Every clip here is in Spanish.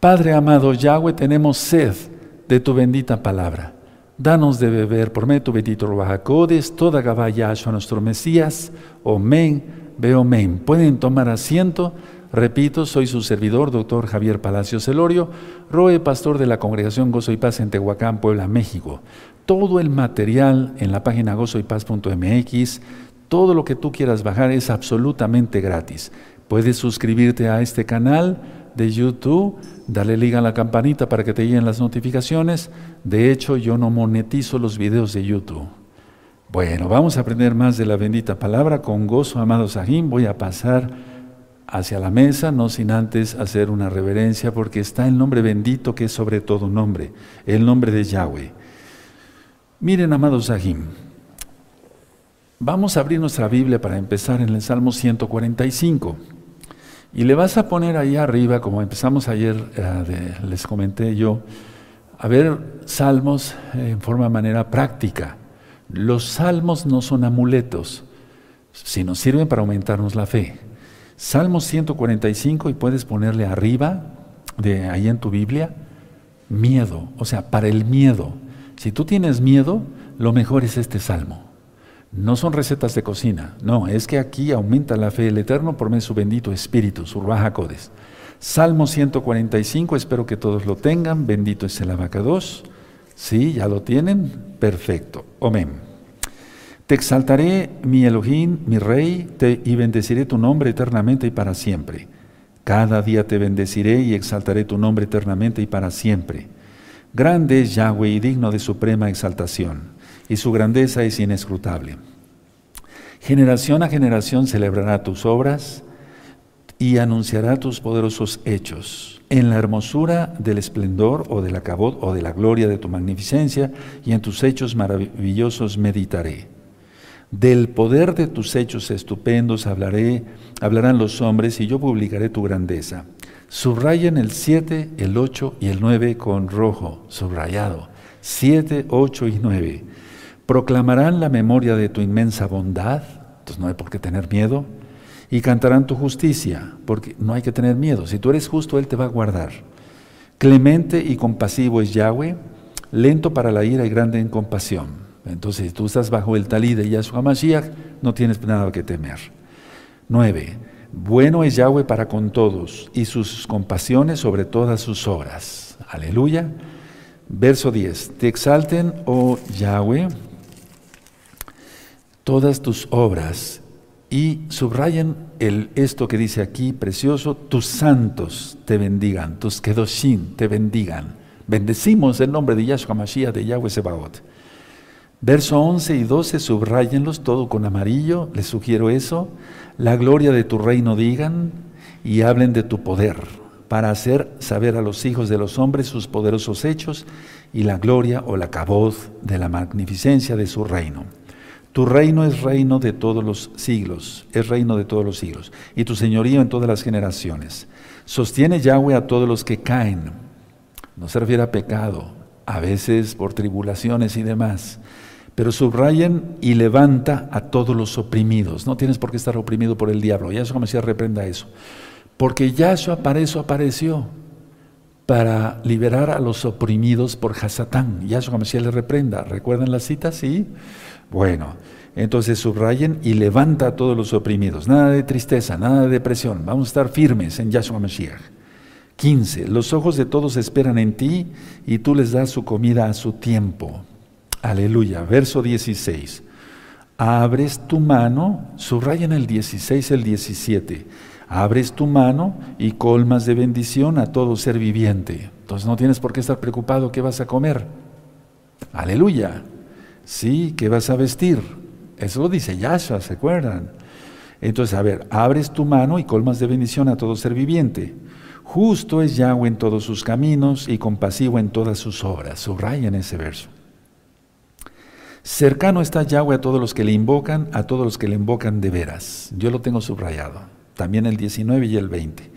Padre amado Yahweh, tenemos sed de tu bendita palabra. Danos de beber por medio tu bendito Rubajacodes, toda Gabaya a nuestro Mesías. Omen, veo men. Pueden tomar asiento. Repito, soy su servidor, doctor Javier Palacios Celorio, Roe, pastor de la Congregación Gozo y Paz en Tehuacán, Puebla, México. Todo el material en la página gozoypaz.mx, todo lo que tú quieras bajar es absolutamente gratis. Puedes suscribirte a este canal de YouTube, darle liga a la campanita para que te lleguen las notificaciones. De hecho, yo no monetizo los videos de YouTube. Bueno, vamos a aprender más de la bendita palabra con gozo, amados Sahim. Voy a pasar hacia la mesa, no sin antes hacer una reverencia, porque está el nombre bendito que es sobre todo nombre, el nombre de Yahweh. Miren, amados Sahim, vamos a abrir nuestra Biblia para empezar en el Salmo 145. Y le vas a poner ahí arriba, como empezamos ayer, eh, les comenté yo, a ver salmos en forma de manera práctica. Los salmos no son amuletos, sino sirven para aumentarnos la fe. Salmo 145 y puedes ponerle arriba, de ahí en tu Biblia, miedo, o sea, para el miedo. Si tú tienes miedo, lo mejor es este salmo. No son recetas de cocina, no, es que aquí aumenta la fe del Eterno por medio de su bendito Espíritu, su Codes. Salmo 145, espero que todos lo tengan, bendito es el abacados. ¿Sí? ¿Ya lo tienen? Perfecto. Amén. Te exaltaré, mi Elohim, mi Rey, te, y bendeciré tu nombre eternamente y para siempre. Cada día te bendeciré y exaltaré tu nombre eternamente y para siempre. Grande es Yahweh y digno de suprema exaltación, y su grandeza es inescrutable. Generación a generación celebrará tus obras y anunciará tus poderosos hechos. En la hermosura del esplendor o del acabot o de la gloria de tu magnificencia, y en tus hechos maravillosos meditaré. Del poder de tus hechos estupendos hablaré, hablarán los hombres y yo publicaré tu grandeza. Subrayen el 7, el 8 y el 9 con rojo, subrayado. 7, 8 y 9. Proclamarán la memoria de tu inmensa bondad, entonces no hay por qué tener miedo, y cantarán tu justicia, porque no hay que tener miedo. Si tú eres justo, Él te va a guardar. Clemente y compasivo es Yahweh, lento para la ira y grande en compasión entonces, si tú estás bajo el talí de Yahshua Mashiach, no tienes nada que temer. 9. Bueno es Yahweh para con todos y sus compasiones sobre todas sus obras. Aleluya. Verso 10. Te exalten, oh Yahweh, todas tus obras y subrayen el, esto que dice aquí, precioso, tus santos te bendigan, tus kedoshim te bendigan. Bendecimos el nombre de Yahshua Mashiach de Yahweh Sebaot. Verso 11 y 12, subrayenlos todo con amarillo, les sugiero eso. La gloria de tu reino digan y hablen de tu poder, para hacer saber a los hijos de los hombres sus poderosos hechos y la gloria o la caboz de la magnificencia de su reino. Tu reino es reino de todos los siglos, es reino de todos los siglos, y tu señorío en todas las generaciones. Sostiene Yahweh a todos los que caen. No se refiere a pecado, a veces por tribulaciones y demás pero subrayen y levanta a todos los oprimidos. No tienes por qué estar oprimido por el diablo. Yahshua Mesías reprenda eso. Porque Yahshua para eso apareció, para liberar a los oprimidos por Hasatán. Yahshua Mesías le reprenda. ¿Recuerdan la cita? Sí. Bueno, entonces subrayen y levanta a todos los oprimidos. Nada de tristeza, nada de depresión. Vamos a estar firmes en Yahshua Mesías. 15. Los ojos de todos esperan en ti y tú les das su comida a su tiempo. Aleluya. Verso 16. Abres tu mano, subrayan el 16, el 17. Abres tu mano y colmas de bendición a todo ser viviente. Entonces no tienes por qué estar preocupado qué vas a comer. Aleluya. Sí, ¿qué vas a vestir? Eso lo dice Yahshua, ¿se acuerdan? Entonces, a ver, abres tu mano y colmas de bendición a todo ser viviente. Justo es Yahweh en todos sus caminos y compasivo en todas sus obras. Subrayan ese verso. Cercano está Yahweh a todos los que le invocan, a todos los que le invocan de veras. Yo lo tengo subrayado. También el 19 y el 20.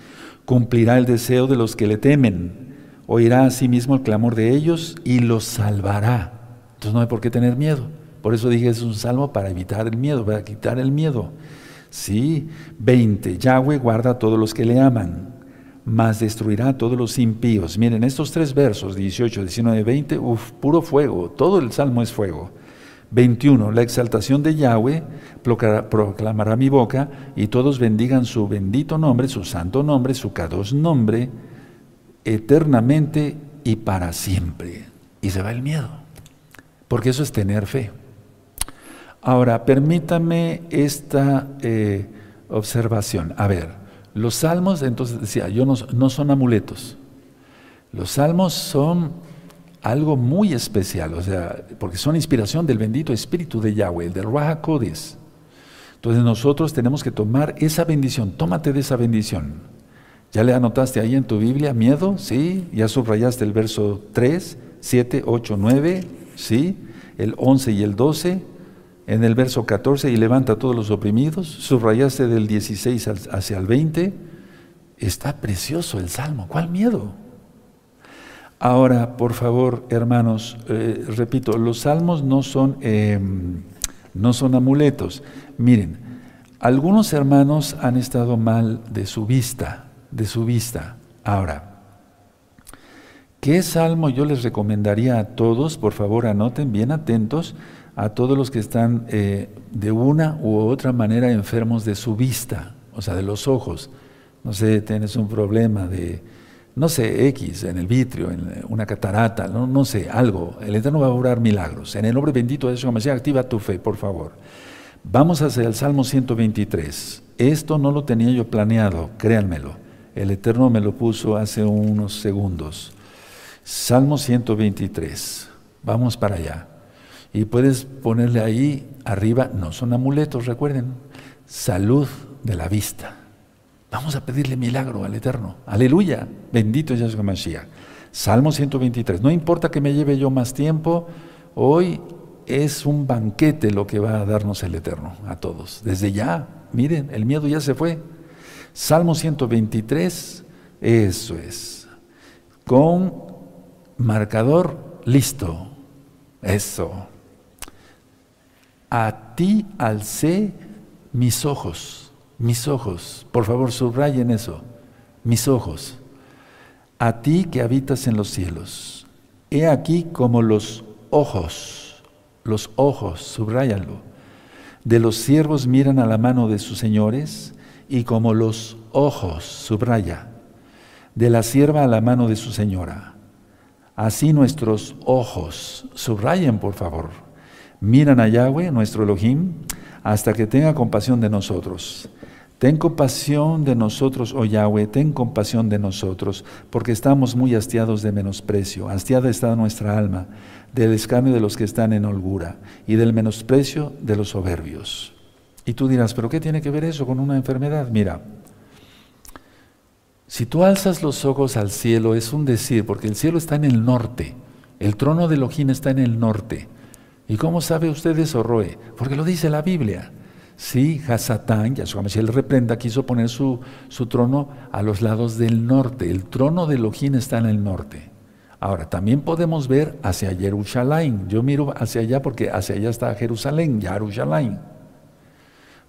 Cumplirá el deseo de los que le temen. Oirá a sí mismo el clamor de ellos y los salvará. Entonces no hay por qué tener miedo. Por eso dije es un salmo para evitar el miedo, para quitar el miedo. Sí, 20. Yahweh guarda a todos los que le aman. mas destruirá a todos los impíos. Miren, estos tres versos, 18, 19, 20, uf, puro fuego, todo el salmo es fuego. 21. La exaltación de Yahweh proclamará mi boca y todos bendigan su bendito nombre, su santo nombre, su cados nombre, eternamente y para siempre. Y se va el miedo, porque eso es tener fe. Ahora, permítame esta eh, observación. A ver, los salmos, entonces decía, yo no, no son amuletos. Los salmos son algo muy especial, o sea, porque son inspiración del bendito Espíritu de Yahweh, el de Raja Kodes. Entonces nosotros tenemos que tomar esa bendición, tómate de esa bendición. ¿Ya le anotaste ahí en tu Biblia miedo? ¿Sí? ¿Ya subrayaste el verso 3, 7, 8, 9? ¿Sí? El 11 y el 12. En el verso 14, y levanta a todos los oprimidos. Subrayaste del 16 hacia el 20. Está precioso el salmo. ¿Cuál miedo? Ahora, por favor, hermanos, eh, repito, los salmos no son, em, no son amuletos. Miren, algunos hermanos han estado mal de su vista, de su vista. Ahora, ¿qué salmo yo les recomendaría a todos? Por favor, anoten bien atentos a todos los que están eh, de una u otra manera enfermos de su vista, o sea, de los ojos. No sé, tienes un problema de no sé, X, en el vitrio, en una catarata, no, no sé, algo. El Eterno va a obrar milagros. En el nombre bendito de Jesús, activa tu fe, por favor. Vamos hacia el Salmo 123. Esto no lo tenía yo planeado, créanmelo. El Eterno me lo puso hace unos segundos. Salmo 123. Vamos para allá. Y puedes ponerle ahí arriba, no son amuletos, recuerden, salud de la vista. Vamos a pedirle milagro al Eterno. Aleluya. Bendito es Yahshua Mashiach. Salmo 123. No importa que me lleve yo más tiempo, hoy es un banquete lo que va a darnos el Eterno a todos. Desde ya, miren, el miedo ya se fue. Salmo 123, eso es. Con marcador listo. Eso. A ti alcé mis ojos mis ojos, por favor subrayen eso, mis ojos, a ti que habitas en los cielos. He aquí como los ojos, los ojos, subrayanlo, de los siervos miran a la mano de sus señores y como los ojos, subraya, de la sierva a la mano de su señora. Así nuestros ojos, subrayen por favor, miran a Yahweh, nuestro Elohim, hasta que tenga compasión de nosotros. Ten compasión de nosotros, oh Yahweh, ten compasión de nosotros, porque estamos muy hastiados de menosprecio. Hastiada está nuestra alma del escarnio de los que están en holgura y del menosprecio de los soberbios. Y tú dirás, ¿pero qué tiene que ver eso con una enfermedad? Mira, si tú alzas los ojos al cielo, es un decir, porque el cielo está en el norte, el trono de Elohim está en el norte. ¿Y cómo sabe usted eso, Roe? Porque lo dice la Biblia. Sí, Hasatán, Yahshua Mashiach reprenda, quiso poner su, su, trono a los lados del norte. El trono de Elohim está en el norte. Ahora, también podemos ver hacia Jerusalén. Yo miro hacia allá porque hacia allá está Jerusalén, Jerusalén.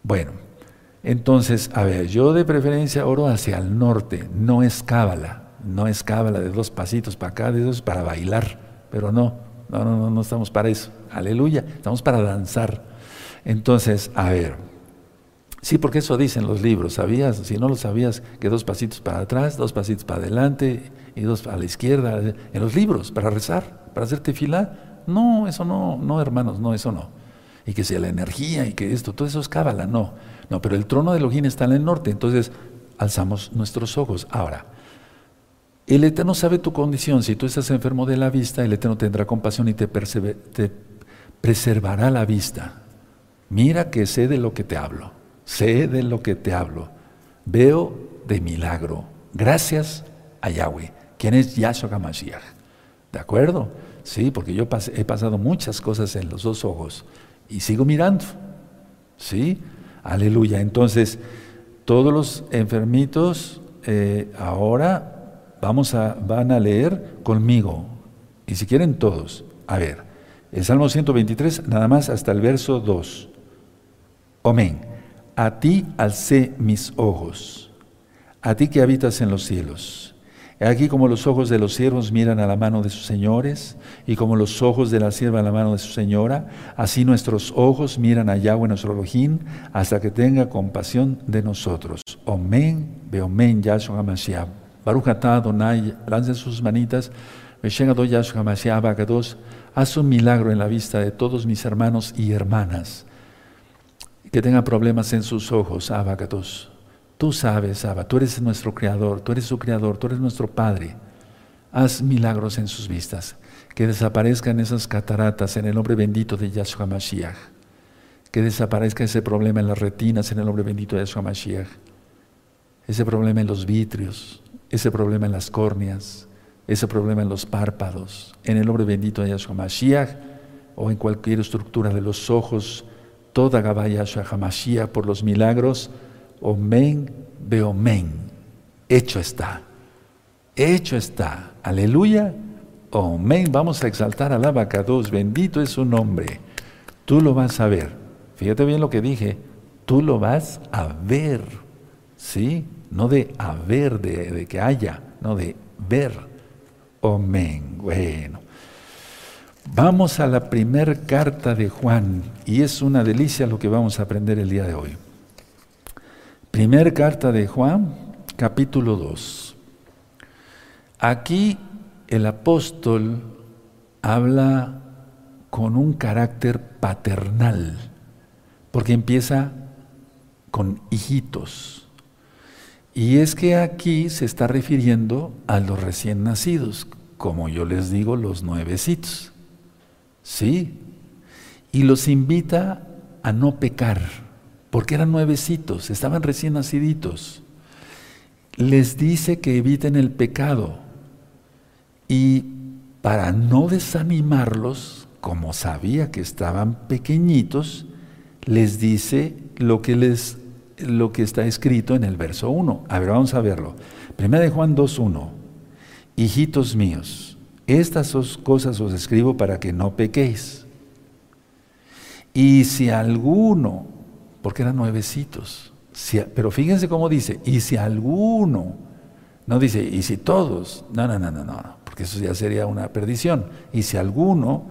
Bueno, entonces, a ver, yo de preferencia oro hacia el norte, no es cábala, no es cábala de dos pasitos para acá, de dos para bailar, pero no, no, no, no estamos para eso. Aleluya, estamos para danzar. Entonces, a ver, sí, porque eso dicen los libros, ¿sabías? Si no lo sabías, que dos pasitos para atrás, dos pasitos para adelante y dos a la izquierda, en los libros, para rezar, para hacerte fila. No, eso no, no, hermanos, no, eso no. Y que sea la energía y que esto, todo eso es cábala, no. No, pero el trono de Elohim está en el norte, entonces alzamos nuestros ojos. Ahora, el Eterno sabe tu condición. Si tú estás enfermo de la vista, el Eterno tendrá compasión y te, preservará la vista. Mira que sé de lo que te hablo, sé de lo que te hablo. Veo de milagro, gracias a Yahweh, quien es Yahshua HaMashiach. ¿De acuerdo? Sí, porque yo he pasado muchas cosas en los dos ojos y sigo mirando. ¿Sí? Aleluya. Entonces, todos los enfermitos eh, ahora vamos a, van a leer conmigo. Y si quieren todos, a ver, el Salmo 123, nada más hasta el verso 2. Amén. A ti alcé mis ojos. a ti que habitas en los cielos. Aquí como los ojos de los siervos miran a la mano de sus señores, y como los ojos de la sierva a la mano de su señora, así nuestros ojos miran a Yahweh nuestro Elohim, hasta que tenga compasión de nosotros. Omen, beomen, Yahshua HaMashiach. Baruch atah Adonai, lancen sus manitas, Yahshua HaMashiach, Abacados, haz un milagro en la vista de todos mis hermanos y hermanas que tengan problemas en sus ojos, Abacados. Tú sabes, Abba, tú eres nuestro creador, tú eres su creador, tú eres nuestro Padre. Haz milagros en sus vistas, que desaparezcan esas cataratas en el nombre bendito de Yahshua Mashiach. Que desaparezca ese problema en las retinas en el nombre bendito de Yahshua Mashiach. Ese problema en los vitrios, ese problema en las córneas, ese problema en los párpados, en el nombre bendito de Yahshua Mashiach o en cualquier estructura de los ojos, toda Gabaya Yahshua Mashiach por los milagros Omen, beomen. Hecho está. Hecho está. Aleluya. Omen. Vamos a exaltar al abacados. Bendito es su nombre. Tú lo vas a ver. Fíjate bien lo que dije. Tú lo vas a ver. ¿Sí? No de haber, de, que haya, no de ver. Omen. Bueno. Vamos a la primera carta de Juan y es una delicia lo que vamos a aprender el día de hoy. Primer carta de Juan, capítulo 2. Aquí el apóstol habla con un carácter paternal, porque empieza con hijitos. Y es que aquí se está refiriendo a los recién nacidos, como yo les digo, los nuevecitos. Sí. Y los invita a no pecar porque eran nuevecitos, estaban recién naciditos. Les dice que eviten el pecado y para no desanimarlos, como sabía que estaban pequeñitos, les dice lo que, les, lo que está escrito en el verso 1. A ver, vamos a verlo. Primera de Juan 2.1. Hijitos míos, estas cosas os escribo para que no pequéis. Y si alguno porque eran nuevecitos. pero fíjense cómo dice, y si alguno, no dice, y si todos, no, no, no, no, no, porque eso ya sería una perdición. Y si alguno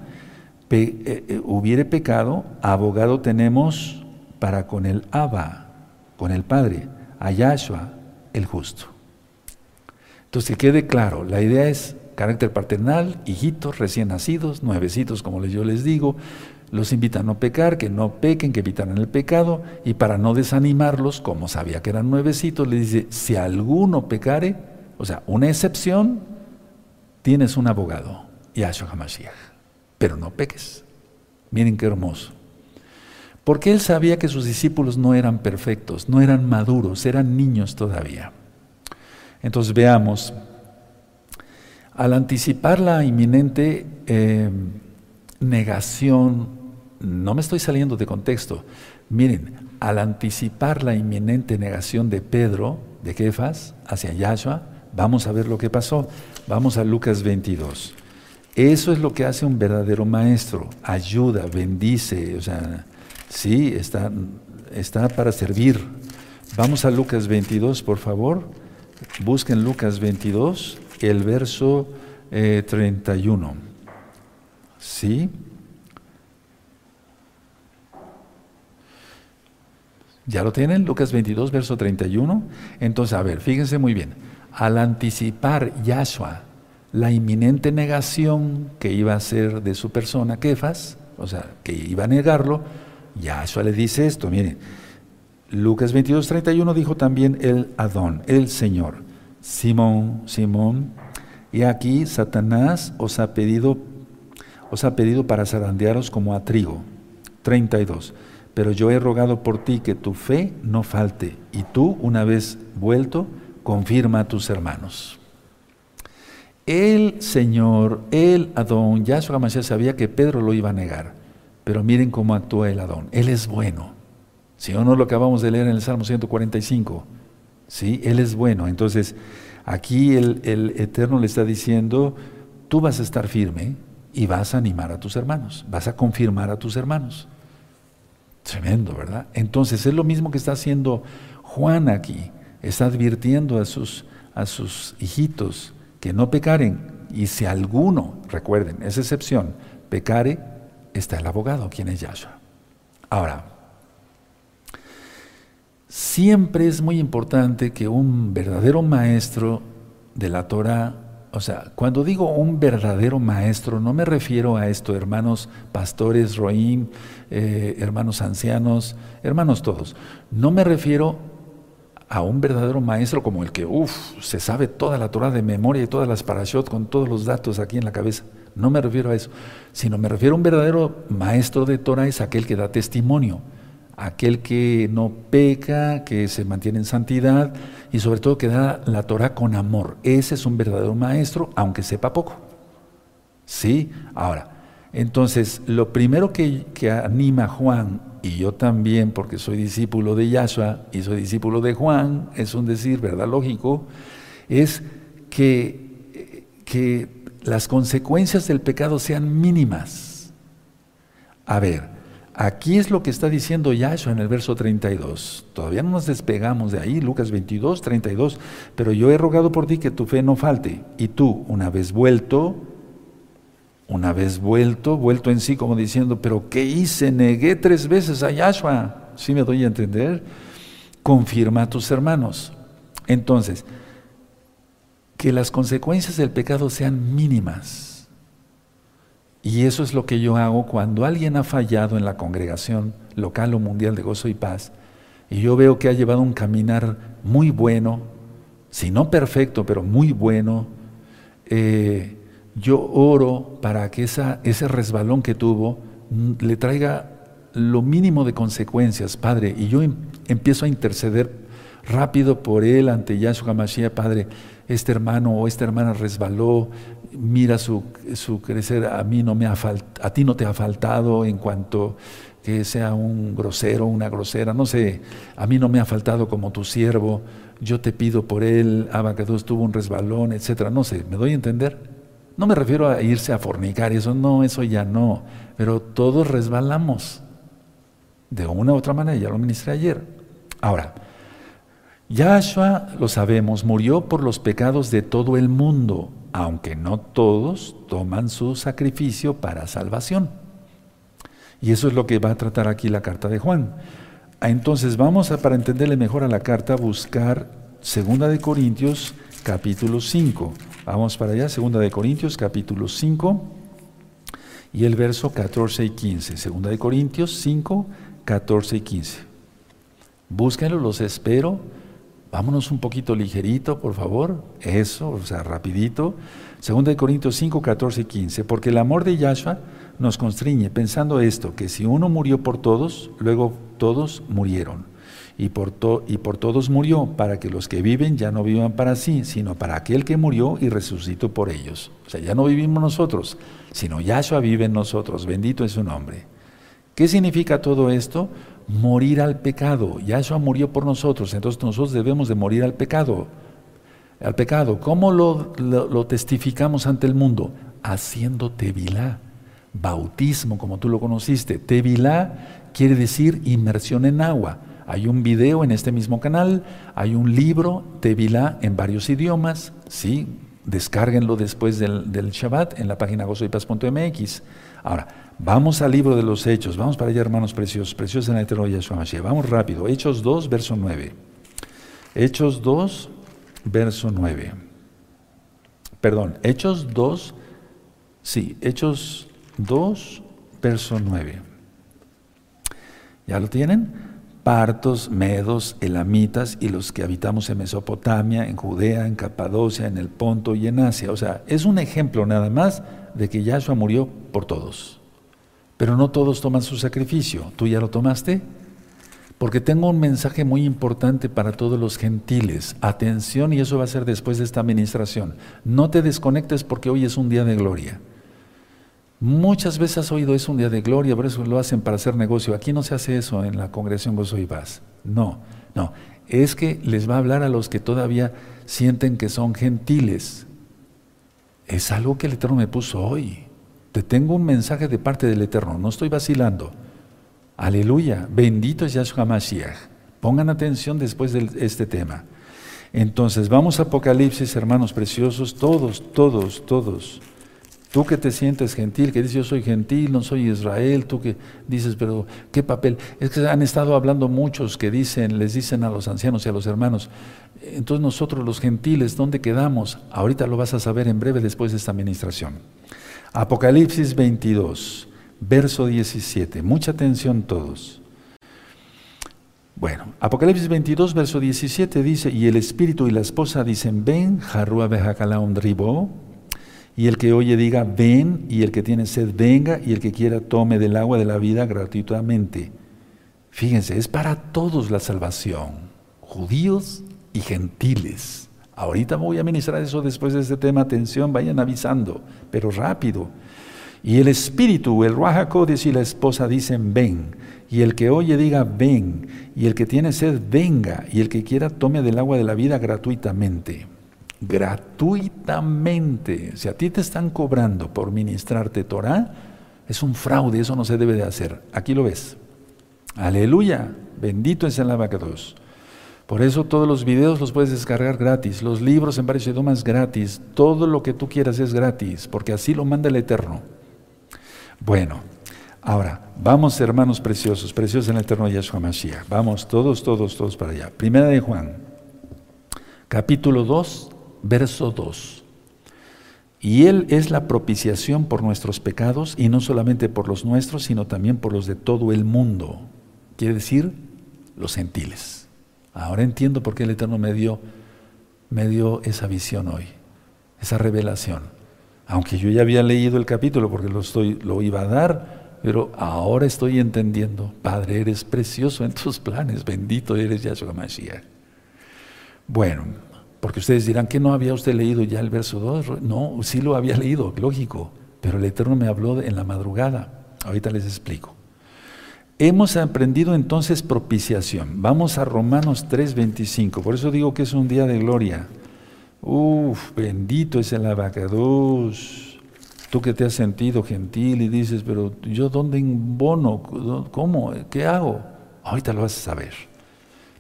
eh, eh, hubiere pecado, abogado tenemos para con el Abba, con el Padre, a Yahshua, el justo. Entonces, que quede claro, la idea es carácter paternal, hijitos recién nacidos, nuevecitos, como yo les digo, los invita a no pecar, que no pequen, que evitaran el pecado, y para no desanimarlos, como sabía que eran nuevecitos, le dice, si alguno pecare, o sea, una excepción, tienes un abogado, Yahshua HaMashiach, pero no peques. Miren qué hermoso. Porque él sabía que sus discípulos no eran perfectos, no eran maduros, eran niños todavía. Entonces veamos, al anticipar la inminente eh, negación no me estoy saliendo de contexto. Miren, al anticipar la inminente negación de Pedro, de Kefas, hacia Yahshua, vamos a ver lo que pasó. Vamos a Lucas 22. Eso es lo que hace un verdadero maestro. Ayuda, bendice, o sea, sí, está, está para servir. Vamos a Lucas 22, por favor. Busquen Lucas 22, el verso 31. Eh, ¿Sí? ¿Ya lo tienen? Lucas 22, verso 31. Entonces, a ver, fíjense muy bien. Al anticipar Yahshua la inminente negación que iba a ser de su persona, Kefas, o sea, que iba a negarlo, Yahshua le dice esto, miren. Lucas 22, 31 dijo también el Adón, el Señor. Simón, Simón, y aquí Satanás os ha pedido, os ha pedido para zarandearos como a trigo. 32 pero yo he rogado por ti que tu fe no falte, y tú, una vez vuelto, confirma a tus hermanos. El Señor, el Adón, Yahshua Mashiach sabía que Pedro lo iba a negar, pero miren cómo actúa el Adón. Él es bueno. Si o no lo acabamos de leer en el Salmo 145, ¿sí? Él es bueno. Entonces, aquí el, el Eterno le está diciendo, tú vas a estar firme y vas a animar a tus hermanos, vas a confirmar a tus hermanos. Tremendo, ¿verdad? Entonces es lo mismo que está haciendo Juan aquí. está advirtiendo a sus, a sus hijitos que no pecaren. Y si alguno, recuerden, es excepción, pecare, está el abogado, quien es Yahshua. Ahora, siempre es muy importante que un verdadero maestro de la Torah, o sea, cuando digo un verdadero maestro, no me refiero a esto, hermanos pastores, roín, eh, hermanos ancianos, hermanos todos. No me refiero a un verdadero maestro como el que, uff, se sabe toda la Torah de memoria y todas las parashot con todos los datos aquí en la cabeza. No me refiero a eso, sino me refiero a un verdadero maestro de Torah es aquel que da testimonio, aquel que no peca, que se mantiene en santidad y sobre todo que da la Torah con amor. Ese es un verdadero maestro, aunque sepa poco. ¿Sí? Ahora, entonces, lo primero que, que anima Juan y yo también, porque soy discípulo de Yahshua y soy discípulo de Juan, es un decir, ¿verdad? Lógico, es que, que las consecuencias del pecado sean mínimas. A ver, aquí es lo que está diciendo Yahshua en el verso 32. Todavía no nos despegamos de ahí, Lucas 22, 32. Pero yo he rogado por ti que tu fe no falte. Y tú, una vez vuelto, una vez vuelto, vuelto en sí como diciendo, pero ¿qué hice? Negué tres veces a Yahshua. ¿Sí me doy a entender? Confirma a tus hermanos. Entonces, que las consecuencias del pecado sean mínimas. Y eso es lo que yo hago cuando alguien ha fallado en la congregación local o mundial de gozo y paz, y yo veo que ha llevado un caminar muy bueno, si no perfecto, pero muy bueno, eh, yo oro para que ese resbalón que tuvo mm, le traiga lo mínimo de consecuencias, Padre, y yo em, empiezo a interceder rápido por él ante Yahshua Mashiach, Padre, este hermano o esta hermana resbaló, mira su, su crecer, a mí no me ha a ti no te ha faltado en cuanto que sea un grosero, una grosera, no sé, a mí no me ha faltado como tu siervo, yo te pido por él, Abacados tuvo un resbalón, etcétera, no sé, ¿me doy a entender? No me refiero a irse a fornicar, eso no, eso ya no. Pero todos resbalamos. De una u otra manera, ya lo ministré ayer. Ahora, Yahshua, lo sabemos, murió por los pecados de todo el mundo, aunque no todos toman su sacrificio para salvación. Y eso es lo que va a tratar aquí la carta de Juan. Entonces vamos para entenderle mejor a la carta, buscar Segunda de Corintios capítulo 5. Vamos para allá, segunda de Corintios, capítulo 5 y el verso 14 y 15. Segunda de Corintios 5, 14 y 15. Búsquenlo, los espero. Vámonos un poquito ligerito, por favor. Eso, o sea, rapidito. Segunda de Corintios 5, 14 y 15. Porque el amor de Yahshua nos constriñe pensando esto, que si uno murió por todos, luego todos murieron y por, y por todos murió, para que los que viven ya no vivan para sí, sino para aquel que murió y resucitó por ellos. O sea, ya no vivimos nosotros, sino Yahshua vive en nosotros, bendito es su nombre. ¿Qué significa todo esto? Morir al pecado. Yahshua murió por nosotros, entonces nosotros debemos de morir al pecado. Al pecado. ¿Cómo lo, lo, testificamos ante el mundo? Haciendo tevilá, bautismo como tú lo conociste. Tevilá quiere decir inmersión en agua. Hay un video en este mismo canal, hay un libro Tevilá en varios idiomas, ¿sí? Descárguenlo después del, Shabbat en la página gozoypaz.mx. Ahora, vamos al libro de los Hechos, vamos para allá, hermanos preciosos, preciosos en la eterno Yahshua Mashiach. Vamos rápido, Hechos 2, verso 9. Hechos 2, verso 9. Perdón, Hechos 2, sí, Hechos 2, verso 9. ¿Ya lo tienen? partos, medos, elamitas y los que habitamos en Mesopotamia, en Judea, en Capadocia, en el Ponto y en Asia. O sea, es un ejemplo nada más de que Yahshua murió por todos. Pero no todos toman su sacrificio. ¿Tú ya lo tomaste? Porque tengo un mensaje muy importante para todos los gentiles. Atención, y eso va a ser después de esta administración. No te desconectes porque hoy es un día de gloria. Muchas veces has oído eso un día de gloria, por eso lo hacen para hacer negocio. Aquí no se hace eso en la congregación Gozo y Paz. No, no. Es que les va a hablar a los que todavía sienten que son gentiles. Es algo que el Eterno me puso hoy. Te tengo un mensaje de parte del Eterno, no estoy vacilando. Aleluya, bendito es Yahshua Mashiach. Pongan atención después de este tema. Entonces, vamos a Apocalipsis, hermanos preciosos, todos, todos, todos. Tú que te sientes gentil, que dices yo soy gentil, no soy Israel, tú que dices, pero ¿qué papel? Es que han estado hablando muchos que dicen, les dicen a los ancianos y a los hermanos, entonces nosotros los gentiles, ¿dónde quedamos? Ahorita lo vas a saber en breve después de esta administración. Apocalipsis 22, verso 17. Mucha atención todos. Bueno, Apocalipsis 22, verso 17 dice, y el espíritu y la esposa dicen, ven, jarrua un ribo, y el que oye diga, ven, y el que tiene sed, venga, y el que quiera tome del agua de la vida gratuitamente. Fíjense, es para todos la salvación, judíos y gentiles. Ahorita voy a ministrar eso después de este tema, atención, vayan avisando, pero rápido. Y el espíritu, el Ruajacodes y la esposa dicen, ven. Y el que oye diga, ven. Y el que tiene sed, venga. Y el que quiera, tome del agua de la vida gratuitamente gratuitamente. Si a ti te están cobrando por ministrarte Torah, es un fraude, eso no se debe de hacer. Aquí lo ves. Aleluya, bendito es el abacados. Por eso todos los videos los puedes descargar gratis, los libros en varios idiomas gratis, todo lo que tú quieras es gratis, porque así lo manda el Eterno. Bueno, ahora, vamos hermanos preciosos, preciosos en el Eterno Yahshua Mashiach. Vamos todos, todos, todos para allá. Primera de Juan, capítulo 2, verso 2. Y Él es la propiciación por nuestros pecados, y no solamente por los nuestros, sino también por los de todo el mundo. Quiere decir, los gentiles. Ahora entiendo por qué el Eterno me dio, me dio esa visión hoy, esa revelación. Aunque yo ya había leído el capítulo porque lo, lo iba a dar, pero ahora estoy entendiendo. Padre, eres precioso en tus planes, bendito eres Yahshua Mashiach. Bueno, porque ustedes dirán que no había usted leído ya el verso 2. No, sí lo había leído, lógico. Pero el Eterno me habló en la madrugada. Ahorita les explico. Hemos aprendido entonces propiciación. Vamos a Romanos 3:25. Por eso digo que es un día de gloria. Uf, bendito es el abacados. Tú que te has sentido gentil y dices, pero yo dónde bono? ¿Cómo? ¿Qué hago? Ahorita lo vas a saber.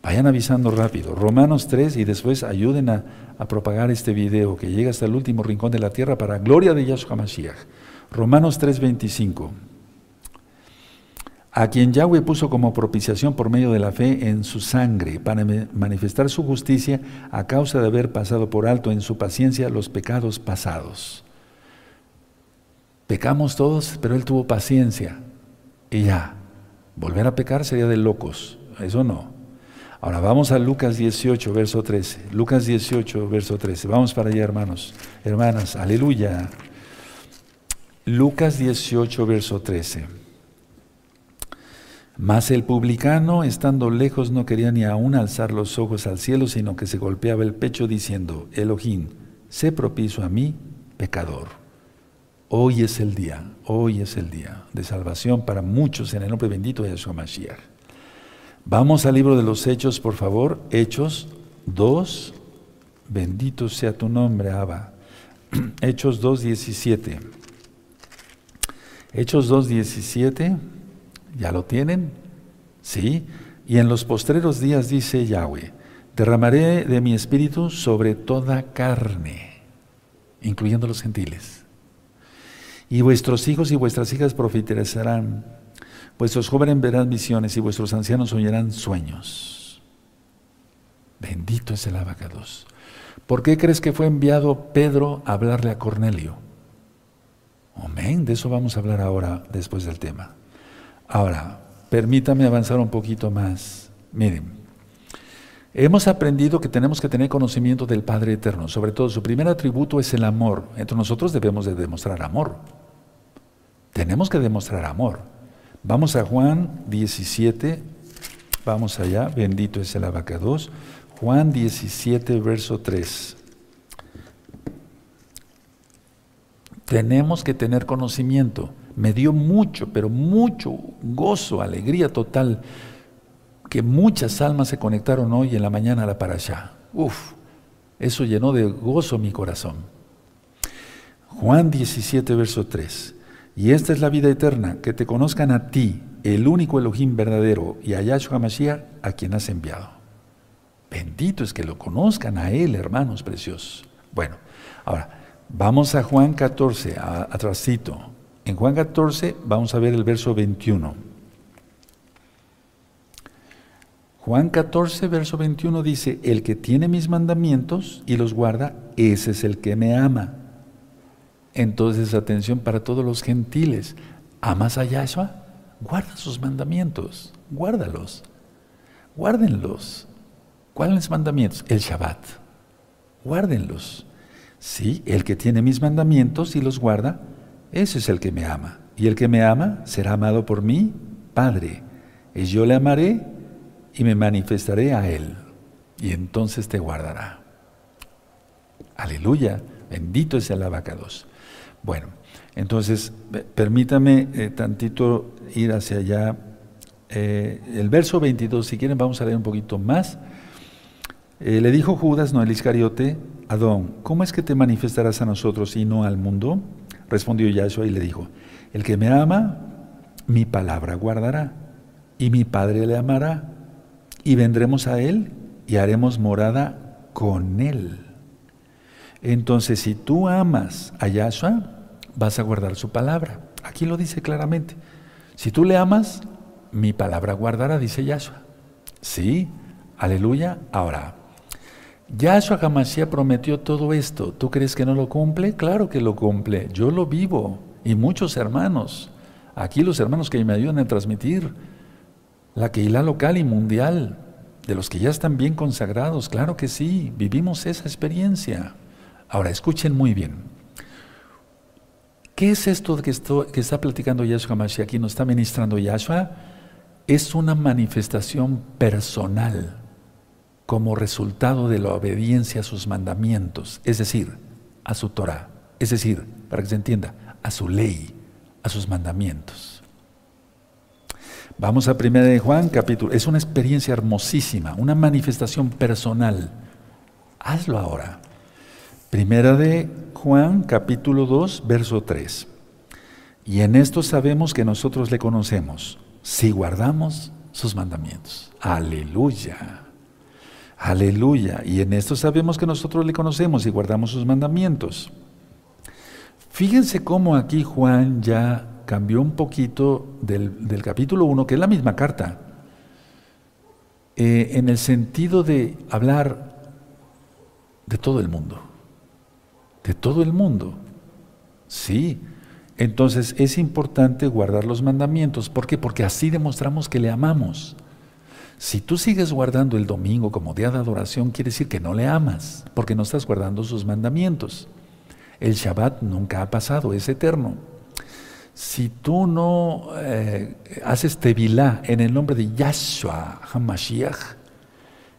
Vayan avisando rápido. Romanos 3 y después ayuden a, propagar este video que llega hasta el último rincón de la tierra para gloria de Yahshua Mashiach. Romanos 3:25. A quien Yahweh puso como propiciación por medio de la fe en su sangre para manifestar su justicia a causa de haber pasado por alto en su paciencia los pecados pasados. Pecamos todos, pero Él tuvo paciencia. Y ya, volver a pecar sería de locos. Eso no. Ahora vamos a Lucas 18, verso 13. Lucas 18, verso 13. Vamos para allá, hermanos, hermanas. Aleluya. Lucas 18, verso 13. Mas el publicano, estando lejos, no quería ni aún alzar los ojos al cielo, sino que se golpeaba el pecho diciendo, Elohim, sé propicio a mí, pecador. Hoy es el día, hoy es el día de salvación para muchos en el nombre bendito de Yeshua Mashiach. Vamos al libro de los Hechos, por favor. Hechos 2. Bendito sea tu nombre, Abba. Hechos 2, 17. Hechos 2, 17. ¿Ya lo tienen? Sí. Y en los postreros días dice Yahweh, derramaré de mi espíritu sobre toda carne, incluyendo los gentiles. Y vuestros hijos y vuestras hijas profetizarán Vuestros jóvenes verán visiones y vuestros ancianos oirán sueños. Bendito es el abacados. ¿Por qué crees que fue enviado Pedro a hablarle a Cornelio? Amén, de eso vamos a hablar ahora después del tema. Ahora, permítame avanzar un poquito más. Miren, hemos aprendido que tenemos que tener conocimiento del Padre Eterno. Sobre todo, su primer atributo es el amor. Entre nosotros debemos de demostrar amor. Tenemos que demostrar amor. Vamos a Juan 17, vamos allá, bendito es el abacados. Juan 17, verso 3. Tenemos que tener conocimiento. Me dio mucho, pero mucho gozo, alegría total, que muchas almas se conectaron hoy en la mañana a la parashá. Uf, eso llenó de gozo mi corazón. Juan 17, verso 3. Y esta es la vida eterna, que te conozcan a ti, el único Elohim verdadero, y a Yahshua Mashiach, a quien has enviado. Bendito es que lo conozcan a Él, hermanos preciosos. Bueno, ahora, vamos a Juan 14, atrásito. En Juan 14 vamos a ver el verso 21. Juan 14, verso 21 dice, el que tiene mis mandamientos y los guarda, ese es el que me ama. Entonces, atención para todos los gentiles. ¿Amas a Yahshua? Guarda sus mandamientos, guárdalos, guárdenlos. ¿Cuáles mandamientos? El Shabbat. Guárdenlos. Sí, el que tiene mis mandamientos y los guarda, ese es el que me ama. Y el que me ama será amado por mí, Padre. Y yo le amaré y me manifestaré a él. Y entonces te guardará. Aleluya. Bendito es el abacados. Bueno, entonces permítame eh, tantito ir hacia allá. Eh, el verso 22, si quieren vamos a leer un poquito más. Eh, le dijo Judas, no el Iscariote, Adón, ¿cómo es que te manifestarás a nosotros y no al mundo? Respondió Yahshua y le dijo, el que me ama, mi palabra guardará, y mi Padre le amará, y vendremos a él y haremos morada con él. Entonces, si tú amas a Yahshua, vas a guardar su palabra. Aquí lo dice claramente. Si tú le amas, mi palabra guardará, dice Yahshua. Sí, aleluya. Ahora, Yahshua Hamashiach prometió todo esto. ¿Tú crees que no lo cumple? Claro que lo cumple. Yo lo vivo. Y muchos hermanos. Aquí los hermanos que me ayudan a transmitir. La Keilah local y mundial. De los que ya están bien consagrados. Claro que sí. Vivimos esa experiencia. Ahora, escuchen muy bien. ¿Qué es esto que, que está platicando Yahshua Hamashiach? Aquí nos está ministrando Yahshua. Es una manifestación personal como resultado de la obediencia a sus mandamientos, es decir, a su Torah, es decir, para que se entienda, a su ley, a sus mandamientos. Vamos a 1 de Juan capítulo, es una experiencia hermosísima, una manifestación personal. Hazlo ahora. Primera de Juan capítulo 2, verso 3. Y en esto sabemos que nosotros le conocemos, si guardamos sus mandamientos. Aleluya. Aleluya. Y en esto sabemos que nosotros le conocemos y guardamos sus mandamientos. Fíjense cómo aquí Juan ya cambió un poquito del, capítulo 1, que es la misma carta, eh, en el sentido de hablar de todo el mundo. De todo el mundo. Sí. Entonces es importante guardar los mandamientos. ¿Por qué? Porque así demostramos que le amamos. Si tú sigues guardando el domingo como día de adoración, quiere decir que no le amas, porque no estás guardando sus mandamientos. El Shabbat nunca ha pasado, es eterno. Si tú no eh, haces tevilá en el nombre de Yahshua HaMashiach,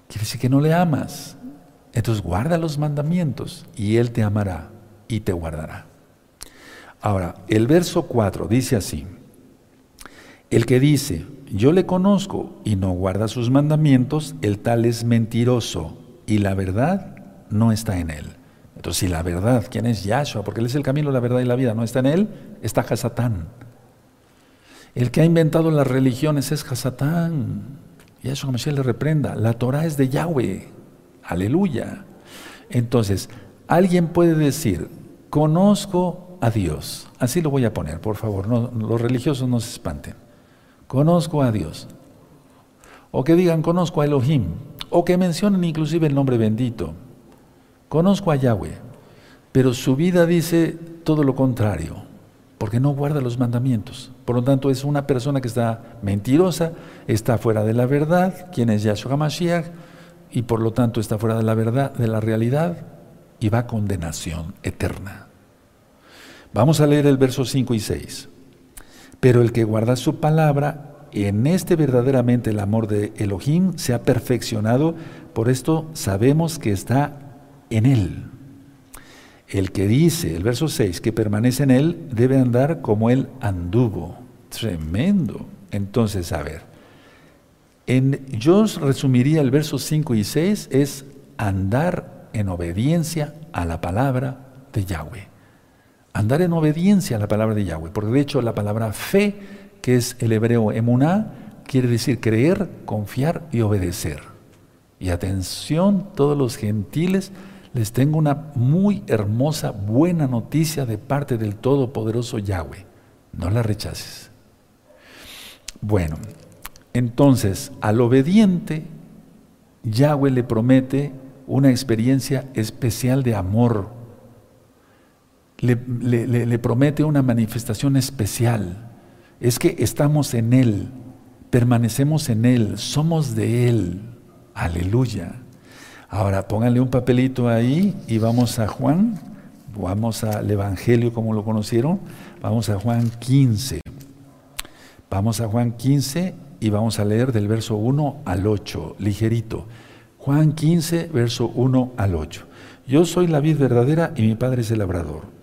quiere decir que no le amas. Entonces guarda los mandamientos y Él te amará y te guardará. Ahora, el verso 4 dice así, el que dice, yo le conozco y no guarda sus mandamientos, el tal es mentiroso y la verdad no está en él. Entonces, si la verdad, ¿quién es Yahshua? Porque él es el camino, la verdad y la vida, no está en él, está Hasatán. El que ha inventado las religiones es Hasatán. Yahshua Mashiach le reprenda. La Torah es de Yahweh. Aleluya. Entonces, alguien puede decir, conozco a Dios. Así lo voy a poner, por favor. No, los religiosos no se espanten conozco a Dios. O que digan, conozco a Elohim. O que mencionen inclusive el nombre bendito. Conozco a Yahweh. Pero su vida dice todo lo contrario, porque no guarda los mandamientos. Por lo tanto, es una persona que está mentirosa, está fuera de la verdad, quien es Yahshua Mashiach, y por lo tanto está fuera de la verdad, de la realidad, y va a condenación eterna. Vamos a leer el verso 5 y 6. Pero el que guarda su palabra, en este verdaderamente el amor de Elohim se ha perfeccionado, por esto sabemos que está en él. El que dice, el verso 6, que permanece en él, debe andar como él anduvo. Tremendo. Entonces, a ver, en, yo resumiría el verso 5 y 6, es andar en obediencia a la palabra de Yahweh. Andar en obediencia a la palabra de Yahweh. Porque de hecho la palabra fe, que es el hebreo emuná, quiere decir creer, confiar y obedecer. Y atención, todos los gentiles, les tengo una muy hermosa, buena noticia de parte del Todopoderoso Yahweh. No la rechaces. Bueno, entonces al obediente, Yahweh le promete una experiencia especial de amor. Le, promete una manifestación especial. Es que estamos en Él, permanecemos en Él, somos de Él. Aleluya. Ahora pónganle un papelito ahí y vamos a Juan, vamos al Evangelio como lo conocieron, vamos a Juan 15. Vamos a Juan 15 y vamos a leer del verso 1 al 8, ligerito. Juan 15, verso 1 al 8. Yo soy la vid verdadera y mi Padre es el labrador.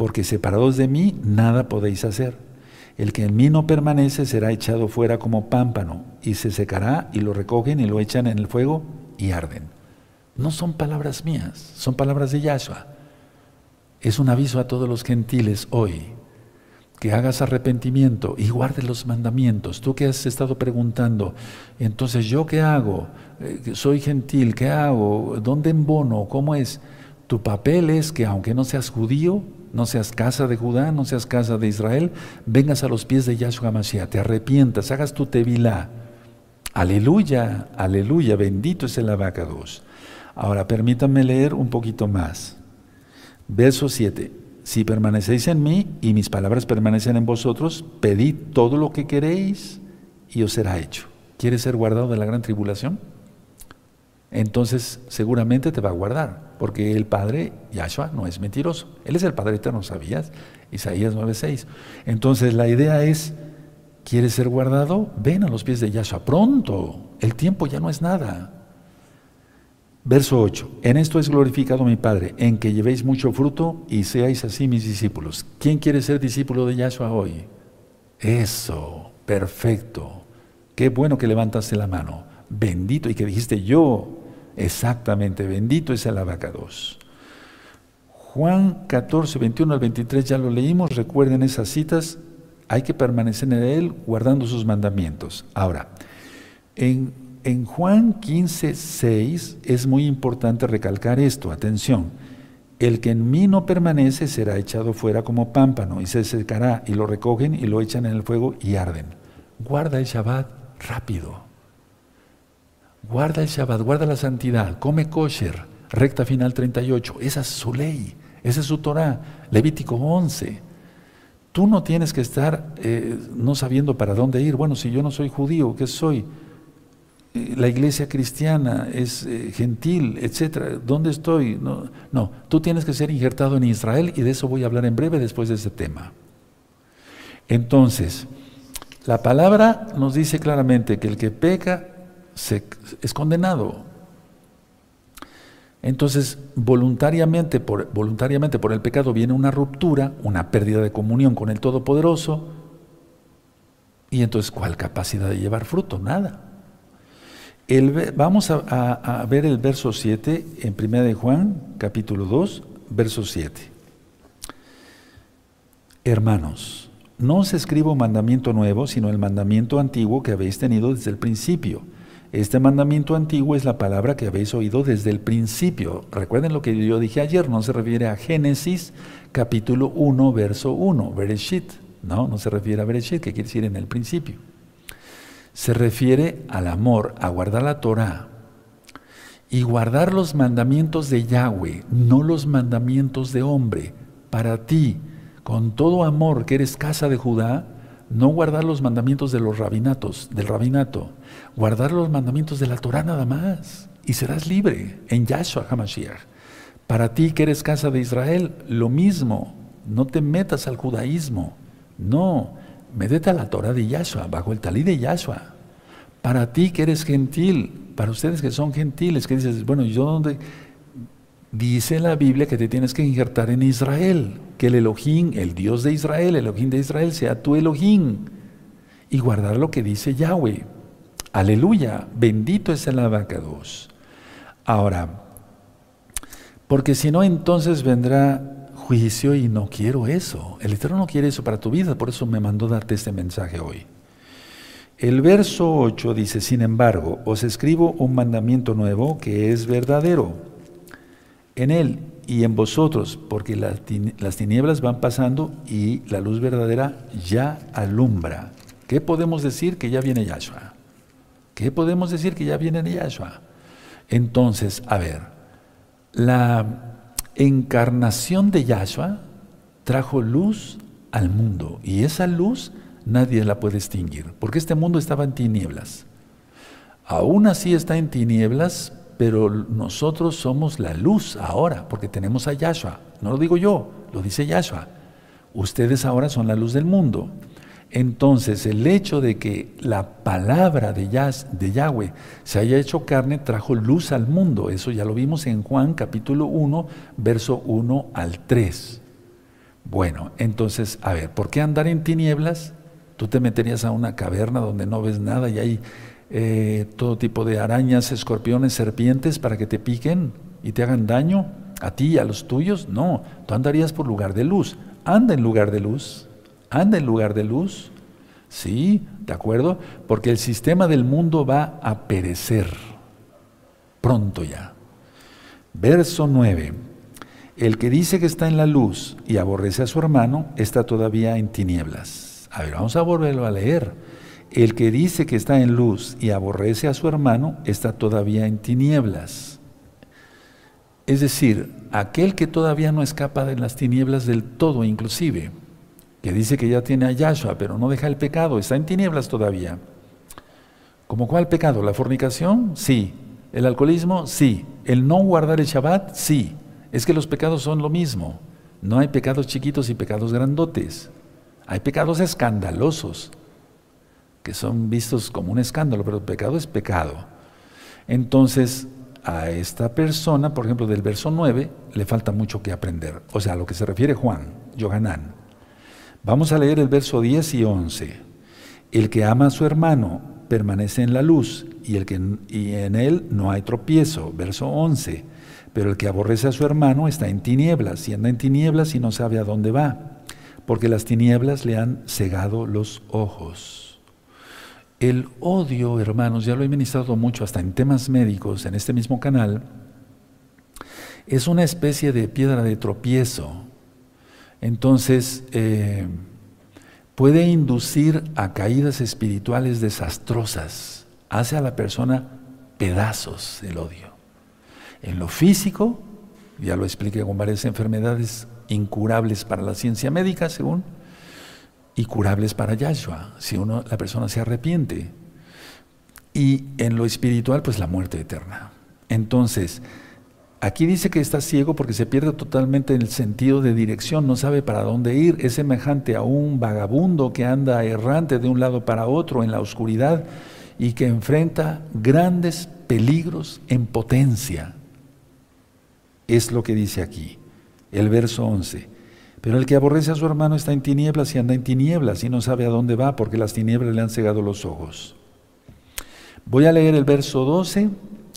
porque separados de mí nada podéis hacer. El que en mí no permanece será echado fuera como pámpano, y se secará, y lo recogen y lo echan en el fuego y arden. No son palabras mías, son palabras de Yahshua. Es un aviso a todos los gentiles hoy que hagas arrepentimiento y guardes los mandamientos. Tú que has estado preguntando, entonces yo qué hago? Eh, soy gentil, ¿qué hago? ¿Dónde embono? ¿Cómo es? Tu papel es que aunque no seas judío, no seas casa de Judá, no seas casa de Israel, vengas a los pies de Yahshua Mashiach, te arrepientas, hagas tu tevilá. Aleluya, aleluya, bendito es el abacados. Ahora permítanme leer un poquito más. Verso 7. Si permanecéis en mí y mis palabras permanecen en vosotros, pedid todo lo que queréis y os será hecho. ¿Quieres ser guardado de la gran tribulación? Entonces seguramente te va a guardar, porque el Padre, Yahshua, no es mentiroso. Él es el Padre eterno, ¿sabías? Isaías 9:6. Entonces la idea es, ¿quieres ser guardado? Ven a los pies de Yahshua pronto. El tiempo ya no es nada. Verso 8. En esto es glorificado mi Padre, en que llevéis mucho fruto y seáis así mis discípulos. ¿Quién quiere ser discípulo de Yahshua hoy? Eso, perfecto. Qué bueno que levantaste la mano. Bendito y que dijiste yo. Exactamente, bendito es el abacados. Juan 14, 21 al 23 ya lo leímos, recuerden esas citas, hay que permanecer en él guardando sus mandamientos. Ahora, en en Juan 15, 6 es muy importante recalcar esto, atención. El que en mí no permanece será echado fuera como pámpano y se secará y lo recogen y lo echan en el fuego y arden. Guarda el Shabbat rápido. Guarda el Shabbat, guarda la santidad, come kosher, recta final 38. Esa es su ley, esa es su Torah, Levítico 11. Tú no tienes que estar eh, no sabiendo para dónde ir. Bueno, si yo no soy judío, ¿qué soy? la iglesia cristiana es eh, gentil, etcétera. ¿Dónde estoy? No, no, tú tienes que ser injertado en Israel y de eso voy a hablar en breve después de ese tema. Entonces, la palabra nos dice claramente que el que peca es condenado. Entonces, voluntariamente por, voluntariamente por el pecado viene una ruptura, una pérdida de comunión con el Todopoderoso. Y entonces, ¿cuál capacidad de llevar fruto? Nada vamos a, ver el verso 7 en 1 de Juan, capítulo 2, verso 7. Hermanos, no os escribo mandamiento nuevo, sino el mandamiento antiguo que habéis tenido desde el principio. Este mandamiento antiguo es la palabra que habéis oído desde el principio. Recuerden lo que yo dije ayer, no se refiere a Génesis capítulo 1, verso 1, Bereshit. No, no se refiere a Bereshit, que quiere decir en el principio se refiere al amor, a guardar la Torah y guardar los mandamientos de Yahweh, no los mandamientos de hombre. Para ti, con todo amor que eres casa de Judá, no guardar los mandamientos de los rabinatos, del rabinato, guardar los mandamientos de la Torah nada más y serás libre en Yahshua HaMashiach. Para ti que eres casa de Israel, lo mismo, no te metas al judaísmo, no, Médete a la Torah de Yahshua, bajo el talí de Yahshua. Para ti que eres gentil, para ustedes que son gentiles, que dices, bueno, ¿yo dónde? Dice la Biblia que te tienes que injertar en Israel, que el Elohim, el Dios de Israel, el Elohim de Israel, sea tu Elohim y guardar lo que dice Yahweh. Aleluya, bendito es el abacados. Ahora, porque si no, entonces vendrá juicio y no quiero eso. El Eterno no quiere eso para tu vida, por eso me mandó darte este mensaje hoy. El verso 8 dice, sin embargo, os escribo un mandamiento nuevo que es verdadero en Él y en vosotros, porque las tinieblas van pasando y la luz verdadera ya alumbra. ¿Qué podemos decir? Que ya viene Yahshua. ¿Qué podemos decir? Que ya viene Yahshua. Entonces, a ver, la encarnación de Yahshua trajo luz al mundo y esa luz nadie la puede extinguir, porque este mundo estaba en tinieblas. Aún así está en tinieblas pero nosotros somos la luz ahora, porque tenemos a Yahshua. No lo digo yo, lo dice Yahshua. Ustedes ahora son la luz del mundo. Entonces, el hecho de que la palabra de, de Yahweh se haya hecho carne trajo luz al mundo. Eso ya lo vimos en Juan capítulo 1, verso 1 al 3. Bueno, entonces, a ver, ¿por qué andar en tinieblas? Tú te meterías a una caverna donde no ves nada y hay eh, todo tipo de arañas, escorpiones, serpientes para que te piquen y te hagan daño a ti y a los tuyos. No, tú andarías por lugar de luz. Anda en lugar de luz. Anda en lugar de luz. Sí, ¿de acuerdo? Porque el sistema del mundo va a perecer pronto ya. Verso 9. El que dice que está en la luz y aborrece a su hermano está todavía en tinieblas. A ver, vamos a volverlo a leer. El que dice que está en luz y aborrece a su hermano está todavía en tinieblas. Es decir, aquel que todavía no escapa de las tinieblas del todo inclusive, que dice que ya tiene a Yahshua, pero no deja el pecado, está en tinieblas todavía. ¿Como cuál pecado? ¿La fornicación? Sí. ¿El alcoholismo? Sí. ¿El no guardar el Shabbat? Sí. Es que los pecados son lo mismo. No hay pecados chiquitos y pecados grandotes. Hay pecados escandalosos que son vistos como un escándalo, pero pecado es pecado. Entonces, a esta persona, por ejemplo, del verso 9, le falta mucho que aprender. O sea, a lo que se refiere Juan, Johanán. Vamos a leer el verso 10 y 11. El que ama a su hermano permanece en la luz y, el que, y en él no hay tropiezo. Verso 11. Pero el que aborrece a su hermano está en tinieblas y anda en tinieblas y no sabe a dónde va, porque las tinieblas le han cegado los ojos. El odio, hermanos, ya lo he ministrado mucho hasta en temas médicos en este mismo canal, es una especie de piedra de tropiezo. Entonces, eh, puede inducir a caídas espirituales desastrosas. Hace a la persona pedazos el odio. En lo físico, ya lo expliqué con varias enfermedades incurables para la ciencia médica, según y curables para Yahshua, si uno, la persona se arrepiente. Y en lo espiritual, pues la muerte eterna. Entonces, aquí dice que está ciego porque se pierde totalmente el sentido de dirección, no sabe para dónde ir, es semejante a un vagabundo que anda errante de un lado para otro en la oscuridad y que enfrenta grandes peligros en potencia. Es lo que dice aquí, el verso 11. Pero el que aborrece a su hermano está en tinieblas y anda en tinieblas y no sabe a dónde va porque las tinieblas le han cegado los ojos. Voy a leer el verso 12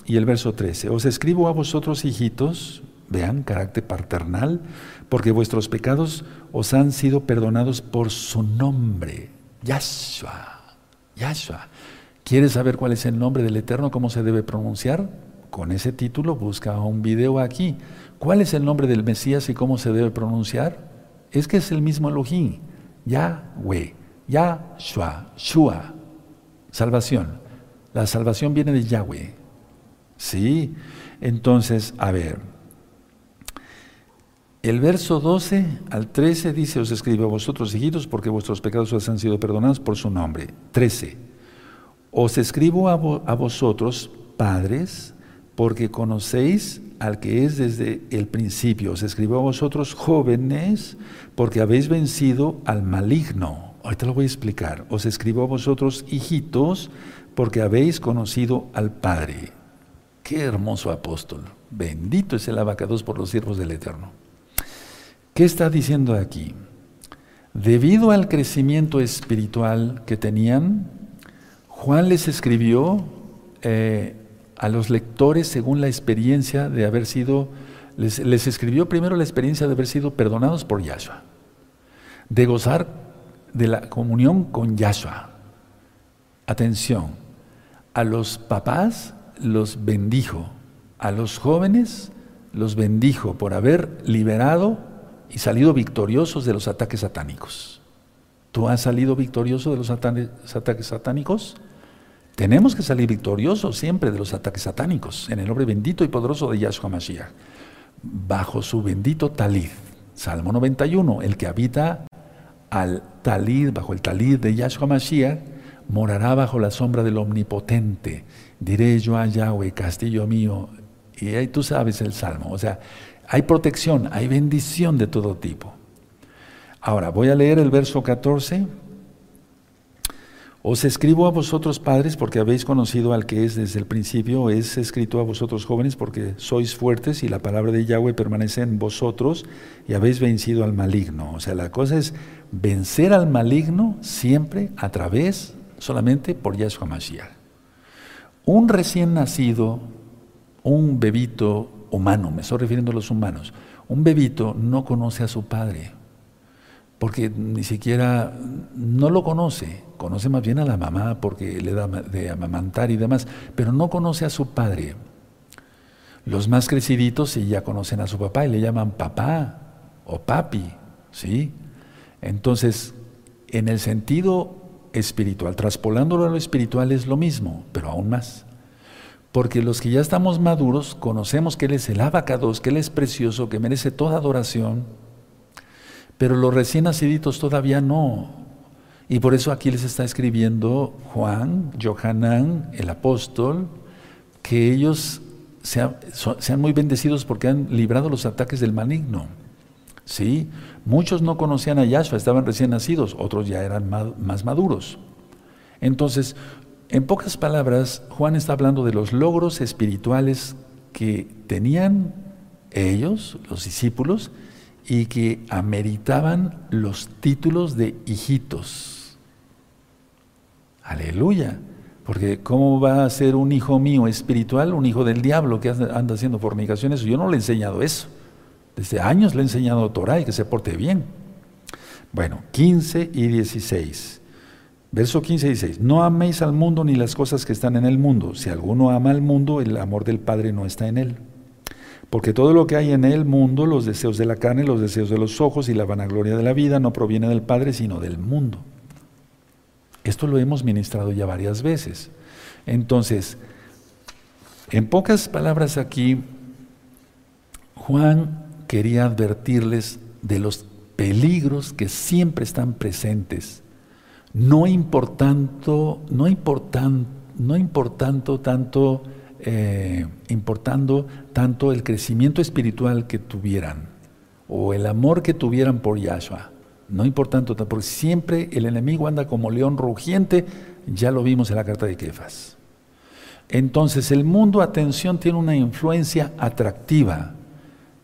y el verso 13. Os escribo a vosotros, hijitos, vean, carácter paternal, porque vuestros pecados os han sido perdonados por su nombre. Yahshua. Yahshua. ¿Quieres saber cuál es el nombre del Eterno, cómo se debe pronunciar? Con ese título busca un video aquí. ¿Cuál es el nombre del Mesías y cómo se debe pronunciar? Es que es el mismo Elohim. Yahweh, Yahshua, Shua. Salvación. La salvación viene de Yahweh. Sí. Entonces, a ver. El verso 12 al 13 dice, os escribo a vosotros, hijitos, porque vuestros pecados os han sido perdonados por su nombre. 13. Os escribo a, a vosotros, padres, porque conocéis al que es desde el principio. Os escribo a vosotros jóvenes porque habéis vencido al maligno. Ahorita lo voy a explicar. Os escribo a vosotros hijitos porque habéis conocido al Padre. Qué hermoso apóstol. Bendito es el abacados por los siervos del Eterno. ¿Qué está diciendo aquí? Debido al crecimiento espiritual que tenían, Juan les escribió eh, a los lectores según la experiencia de haber sido, les, les, escribió primero la experiencia de haber sido perdonados por Yahshua, de gozar de la comunión con Yahshua. Atención, a los papás los bendijo, a los jóvenes los bendijo por haber liberado y salido victoriosos de los ataques satánicos. ¿Tú has salido victorioso de los ataques satánicos? Tenemos que salir victoriosos siempre de los ataques satánicos, en el nombre bendito y poderoso de Yahshua Mashiach, bajo su bendito talid. Salmo 91, el que habita al talid, bajo el talid de Yahshua Mashiach, morará bajo la sombra del Omnipotente. Diré yo a Yahweh, castillo mío. Y ahí tú sabes el salmo. O sea, hay protección, hay bendición de todo tipo. Ahora, voy a leer el verso 14. Os escribo a vosotros padres porque habéis conocido al que es desde el principio, es escrito a vosotros jóvenes porque sois fuertes y la palabra de Yahweh permanece en vosotros y habéis vencido al maligno. O sea, la cosa es vencer al maligno siempre a través, solamente por Yahshua Mashiach. Un recién nacido, un bebito humano, me estoy refiriendo a los humanos, un bebito no conoce a su padre, porque ni siquiera no lo conoce, conoce más bien a la mamá porque le da de amamantar y demás, pero no conoce a su padre. Los más creciditos sí ya conocen a su papá y le llaman papá o papi, ¿sí? Entonces, en el sentido espiritual, traspolándolo a lo espiritual es lo mismo, pero aún más. Porque los que ya estamos maduros conocemos que Él es el abacados, que Él es precioso, que merece toda adoración, pero los recién naciditos todavía no. Y por eso aquí les está escribiendo Juan, Johanán, el apóstol, que ellos sean, sean muy bendecidos porque han librado los ataques del maligno. ¿Sí? Muchos no conocían a Yahshua, estaban recién nacidos, otros ya eran más maduros. Entonces, en pocas palabras, Juan está hablando de los logros espirituales que tenían ellos, los discípulos, y que ameritaban los títulos de hijitos. Aleluya. Porque ¿cómo va a ser un hijo mío espiritual, un hijo del diablo que anda haciendo fornicaciones? Yo no le he enseñado eso. Desde años le he enseñado Torah y que se porte bien. Bueno, 15 y 16. Verso 15 y 16. No améis al mundo ni las cosas que están en el mundo. Si alguno ama al mundo, el amor del Padre no está en él. Porque todo lo que hay en el mundo, los deseos de la carne, los deseos de los ojos y la vanagloria de la vida, no proviene del Padre, sino del mundo. Esto lo hemos ministrado ya varias veces. Entonces, en pocas palabras aquí, Juan quería advertirles de los peligros que siempre están presentes no importando, no importan, no importando tanto, eh, importando tanto el crecimiento espiritual que tuvieran o el amor que tuvieran por Yahshua. No importando tanto, porque siempre el enemigo anda como león rugiente, ya lo vimos en la carta de Kefas. Entonces el mundo, atención, tiene una influencia atractiva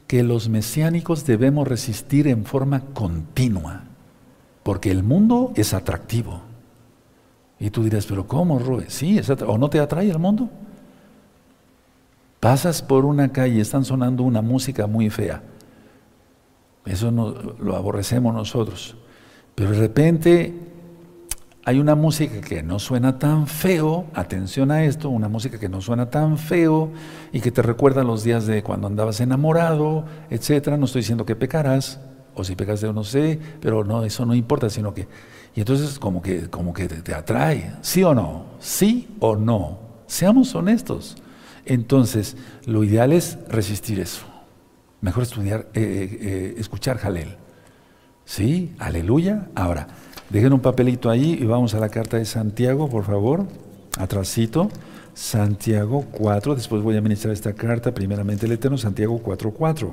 que los mesiánicos debemos resistir en forma continua. Porque el mundo es atractivo. Y tú dirás, pero ¿cómo, Rubén? Sí, ¿o no te atrae el mundo? Pasas por una calle están sonando una música muy fea. Eso no, lo aborrecemos nosotros. Pero de repente hay una música que no suena tan feo, atención a esto, una música que no suena tan feo y que te recuerda los días de cuando andabas enamorado, etcétera. No estoy diciendo que pecarás, o si pegas de no sé, pero no, eso no importa, sino que, y entonces como que, como que te, atrae, ¿sí o no? ¿Sí o no? Seamos honestos. Entonces, lo ideal es resistir eso. Mejor estudiar, eh, eh, eh, escuchar Jalel. ¿Sí? Aleluya. Ahora, dejen un papelito ahí y vamos a la carta de Santiago, por favor. Atrasito. Santiago 4. Después voy a ministrar esta carta, primeramente el Eterno, Santiago 4.4.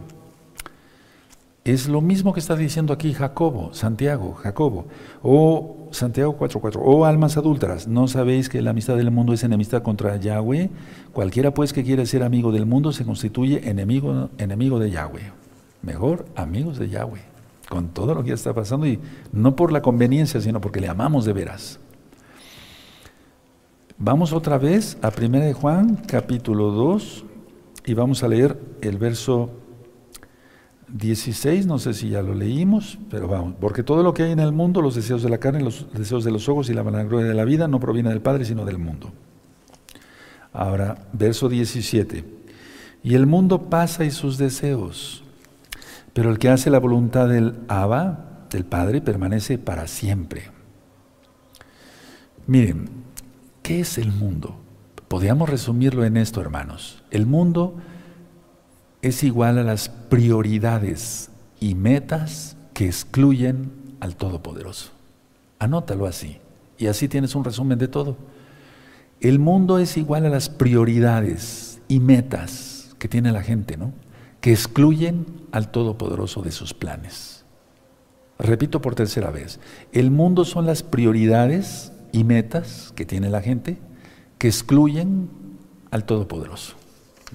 Es lo mismo que está diciendo aquí Jacobo, Santiago, Jacobo, o Santiago 4.4, o almas adúlteras, ¿no sabéis que la amistad del mundo es enemistad contra Yahweh? Cualquiera pues que quiere ser amigo del mundo se constituye enemigo, enemigo de Yahweh. Mejor amigos de Yahweh, con todo lo que está pasando y no por la conveniencia, sino porque le amamos de veras. Vamos otra vez a 1 de Juan, capítulo 2, y vamos a leer el verso 16, no sé si ya lo leímos, pero vamos, porque todo lo que hay en el mundo, los deseos de la carne, los deseos de los ojos y la vanagloria de la vida, no proviene del Padre, sino del mundo. Ahora, verso 17. Y el mundo pasa y sus deseos, pero el que hace la voluntad del Abba, del Padre, permanece para siempre. Miren, ¿qué es el mundo? Podríamos resumirlo en esto, hermanos. El mundo es igual a las prioridades y metas que excluyen al Todopoderoso. Anótalo así. Y así tienes un resumen de todo. El mundo es igual a las prioridades y metas que tiene la gente, ¿no? Que excluyen al Todopoderoso de sus planes. Repito por tercera vez. El mundo son las prioridades y metas que tiene la gente que excluyen al Todopoderoso.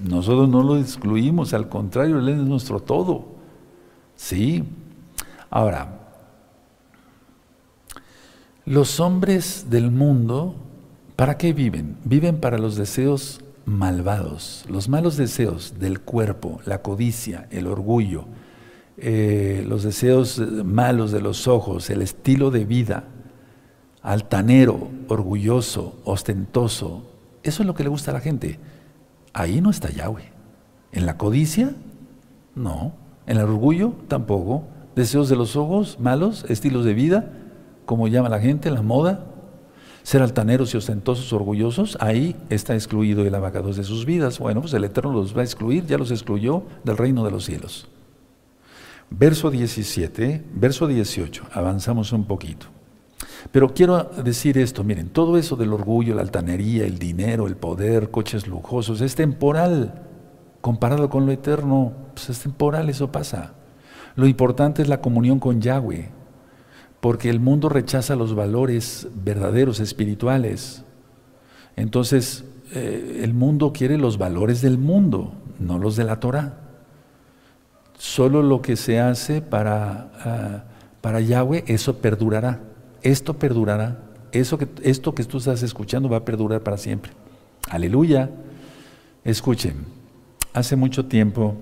Nosotros no lo excluimos, al contrario, Él es nuestro todo. Sí. Ahora, los hombres del mundo, ¿para qué viven? Viven para los deseos malvados, los malos deseos del cuerpo, la codicia, el orgullo, eh, los deseos malos de los ojos, el estilo de vida, altanero, orgulloso, ostentoso. Eso es lo que le gusta a la gente. Ahí no está Yahweh. En la codicia, no. En el orgullo, tampoco. Deseos de los ojos, malos, estilos de vida, como llama la gente, la moda. Ser altaneros y ostentosos, orgullosos, ahí está excluido el abacados de sus vidas. Bueno, pues el Eterno los va a excluir, ya los excluyó del reino de los cielos. Verso 17, verso 18, avanzamos un poquito. Pero quiero decir esto, miren, todo eso del orgullo, la altanería, el dinero, el poder, coches lujosos, es temporal. Comparado con lo eterno, pues es temporal, eso pasa. Lo importante es la comunión con Yahweh, porque el mundo rechaza los valores verdaderos, espirituales. Entonces, eh, el mundo quiere los valores del mundo, no los de la Torah. Solo lo que se hace para, ah, para Yahweh, eso perdurará esto perdurará. Eso que, esto que tú estás escuchando va a perdurar para siempre. Aleluya. Escuchen, hace mucho tiempo,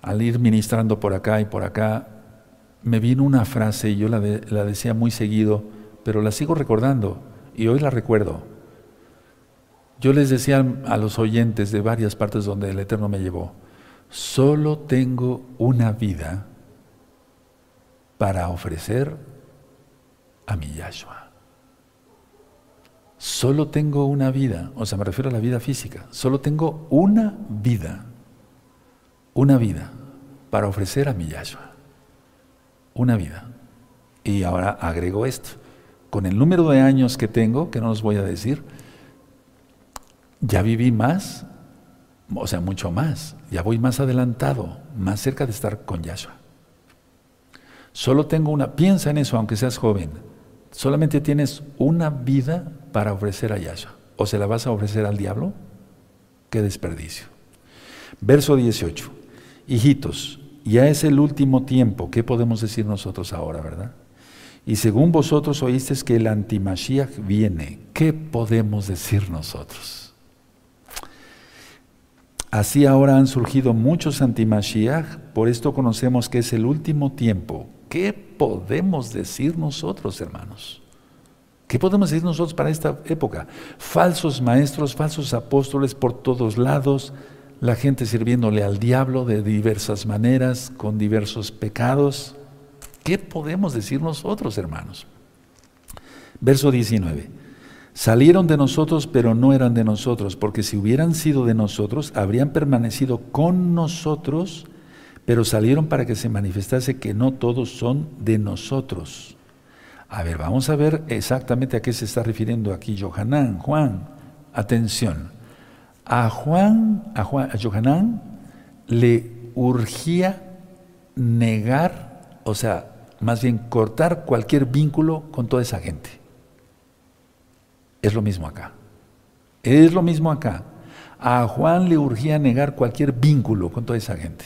al ir ministrando por acá y por acá, me vino una frase y yo la, la decía muy seguido, pero la sigo recordando y hoy la recuerdo. Yo les decía a los oyentes de varias partes donde el Eterno me llevó, solo tengo una vida para ofrecer a mi Yahshua. Solo tengo una vida, o sea, me refiero a la vida física, solo tengo una vida, una vida para ofrecer a mi Yahshua. Una vida. Y ahora agrego esto, con el número de años que tengo, que no os voy a decir, ya viví más, o sea, mucho más, ya voy más adelantado, más cerca de estar con Yahshua. Solo tengo una, piensa en eso, aunque seas joven, solamente tienes una vida para ofrecer a Yahshua. ¿O se la vas a ofrecer al diablo? Qué desperdicio. Verso 18. Hijitos, ya es el último tiempo. ¿Qué podemos decir nosotros ahora, verdad? Y según vosotros oísteis que el antimashiach viene, ¿qué podemos decir nosotros? Así ahora han surgido muchos antimashiach, por esto conocemos que es el último tiempo. ¿Qué podemos decir nosotros, hermanos? ¿Qué podemos decir nosotros para esta época? Falsos maestros, falsos apóstoles por todos lados, la gente sirviéndole al diablo de diversas maneras, con diversos pecados. ¿Qué podemos decir nosotros, hermanos? Verso 19. Salieron de nosotros, pero no eran de nosotros, porque si hubieran sido de nosotros, habrían permanecido con nosotros pero salieron para que se manifestase que no todos son de nosotros. A ver, vamos a ver exactamente a qué se está refiriendo aquí Johanán, Juan. Atención. A Juan, a Juan, a Johanán le urgía negar, o sea, más bien cortar cualquier vínculo con toda esa gente. Es lo mismo acá. Es lo mismo acá. A Juan le urgía negar cualquier vínculo con toda esa gente.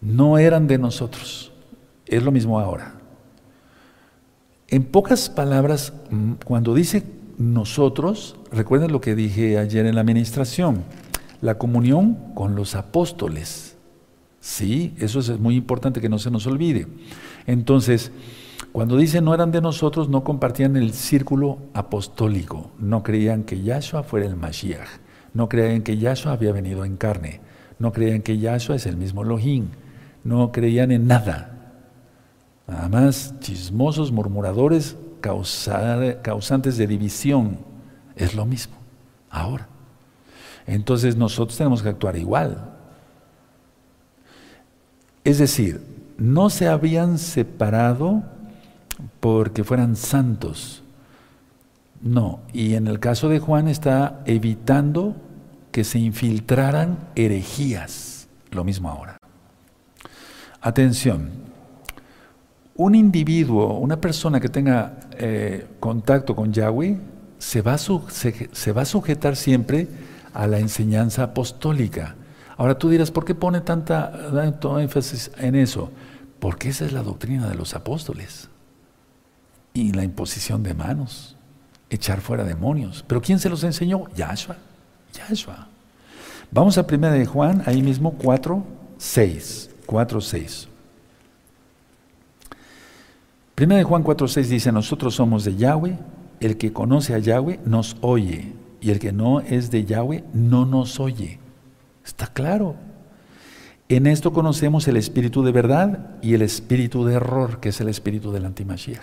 No eran de nosotros. Es lo mismo ahora. En pocas palabras, mm, cuando dice nosotros, recuerden lo que dije ayer en la administración, la comunión con los apóstoles. Sí, eso es muy importante que no se nos olvide. Entonces, cuando dice no eran de nosotros, no compartían el círculo apostólico, no creían que Yahshua fuera el Mashiach, no creían que Yahshua había venido en carne, no creían que Yahshua es el mismo Elohim, no creían en nada. Nada más chismosos, murmuradores, causantes de división. Es lo mismo, ahora. Entonces nosotros tenemos que actuar igual. Es decir, no se habían separado porque fueran santos. No, y en el caso de Juan está evitando que se infiltraran herejías. Lo mismo ahora. Atención, un individuo, una persona que tenga eh, contacto con Yahweh, se va, se va a sujetar siempre a la enseñanza apostólica. Ahora tú dirás, ¿por qué pone tanta, tanto énfasis en eso? Porque esa es la doctrina de los apóstoles. Y la imposición de manos, echar fuera demonios. ¿Pero quién se los enseñó? Yahshua. Yahshua. Vamos a primera de Juan, ahí mismo 4, 6. 4, 6. Primera de Juan 4, 6 dice, nosotros somos de Yahweh, el que conoce a Yahweh nos oye, y el que no es de Yahweh no nos oye. Está claro. En esto conocemos el espíritu de verdad y el espíritu de error, que es el espíritu del antimashiach.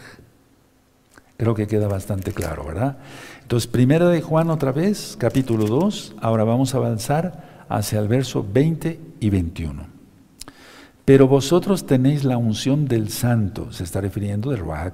Creo que queda bastante claro, ¿verdad? Entonces, primera de Juan otra vez, capítulo 2, ahora vamos a avanzar hacia el verso 20 y 21. Pero vosotros tenéis la unción del santo, se está refiriendo del Ruach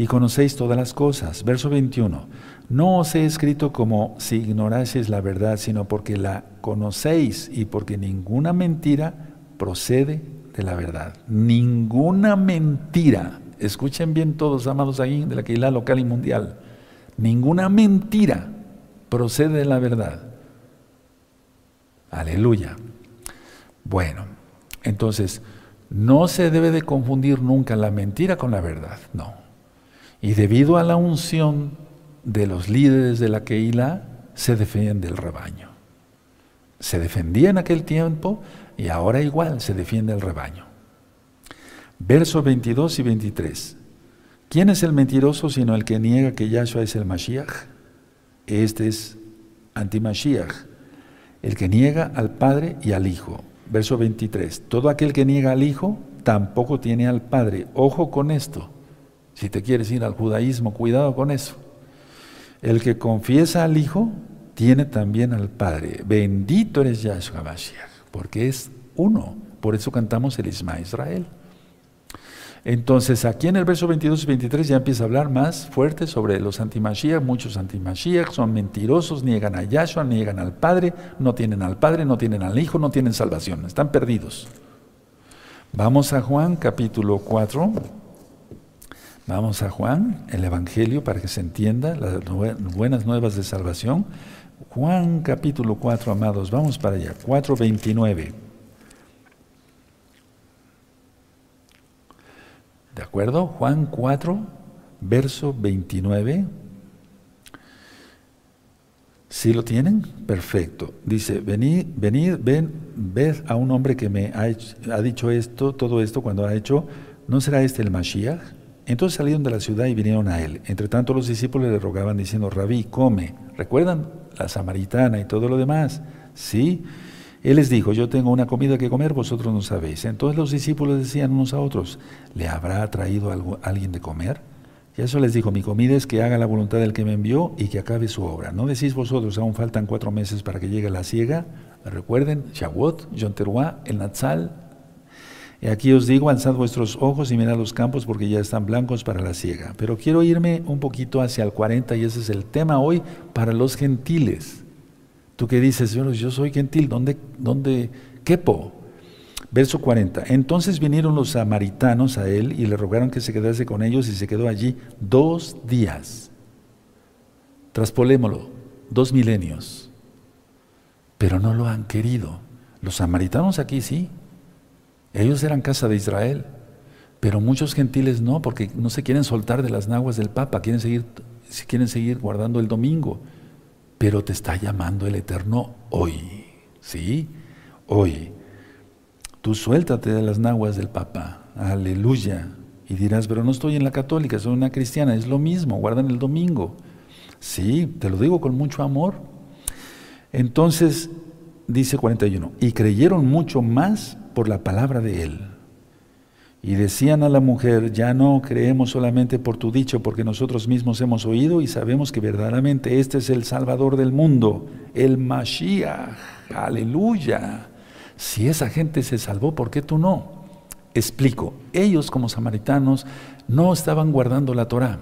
y conocéis todas las cosas. Verso 21. No os he escrito como si ignoraseis la verdad, sino porque la conocéis y porque ninguna mentira procede de la verdad. Ninguna mentira. Escuchen bien todos, amados ahí de la Keilah local y mundial. Ninguna mentira procede de la verdad. Aleluya. Bueno, entonces, no se debe de confundir nunca la mentira con la verdad, no. Y debido a la unción de los líderes de la Keilah se defiende el rebaño. Se defendía en aquel tiempo y ahora igual se defiende el rebaño. Versos 22 y 23. ¿Quién es el mentiroso sino el que niega que Yahshua es el Mashiach? Este es anti-Mashiach, el que niega al Padre y al Hijo. Verso 23. Todo aquel que niega al Hijo tampoco tiene al Padre. Ojo con esto. Si te quieres ir al judaísmo, cuidado con eso. El que confiesa al Hijo tiene también al Padre. Bendito eres Yahshua Mashiach, porque es uno. Por eso cantamos el Isma Israel. Entonces, aquí en el verso 22 y 23 ya empieza a hablar más fuerte sobre los antimashiach. Muchos antimashiach son mentirosos, niegan a Yahshua, niegan al Padre, no tienen al Padre, no tienen al Hijo, no tienen salvación, están perdidos. Vamos a Juan capítulo 4. Vamos a Juan, el Evangelio, para que se entienda las buenas nuevas de salvación. Juan capítulo 4, amados, vamos para allá, 4.29. ¿De acuerdo? Juan 4, verso 29. ¿Sí lo tienen? Perfecto. Dice, venid, venid, ven, ved a un hombre que me ha, ha dicho esto, todo esto cuando ha hecho, ¿no será este el Mashiach? Entonces salieron de la ciudad y vinieron a él. Entre tanto los discípulos le rogaban diciendo, Rabí, come. ¿Recuerdan? La samaritana y todo lo demás. Sí. Él les dijo, yo tengo una comida que comer, vosotros no sabéis. Entonces los discípulos decían unos a otros, ¿le habrá traído algo, alguien de comer? Y eso les dijo, mi comida es que haga la voluntad del que me envió y que acabe su obra. ¿No decís vosotros, aún faltan cuatro meses para que llegue la ciega? Recuerden, Shavuot, Yom el Natsal, y aquí os digo, alzad vuestros ojos y mirad los campos porque ya están blancos para la siega. Pero quiero irme un poquito hacia el 40 y ese es el tema hoy para los gentiles. Tú que dices, yo soy gentil, ¿dónde, dónde quepo? Verso 40. Entonces vinieron los samaritanos a él y le rogaron que se quedase con ellos y se quedó allí dos días. Traspolémoslo, dos milenios. Pero no lo han querido. Los samaritanos aquí sí. Ellos eran casa de Israel. Pero muchos gentiles no, porque no se quieren soltar de las naguas del Papa, quieren seguir, quieren seguir guardando el domingo. Pero te está llamando el Eterno hoy. ¿Sí? Hoy. Tú suéltate de las naguas del Papa. Aleluya. Y dirás, pero no estoy en la católica, soy una cristiana. Es lo mismo, guardan el domingo. Sí, te lo digo con mucho amor. Entonces, dice 41, y creyeron mucho más por la palabra de él. Y decían a la mujer, ya no creemos solamente por tu dicho, porque nosotros mismos hemos oído y sabemos que verdaderamente este es el Salvador del mundo, el Mashiach. Aleluya. Si esa gente se salvó, ¿por qué tú no? Explico, ellos como samaritanos no estaban guardando la Torah,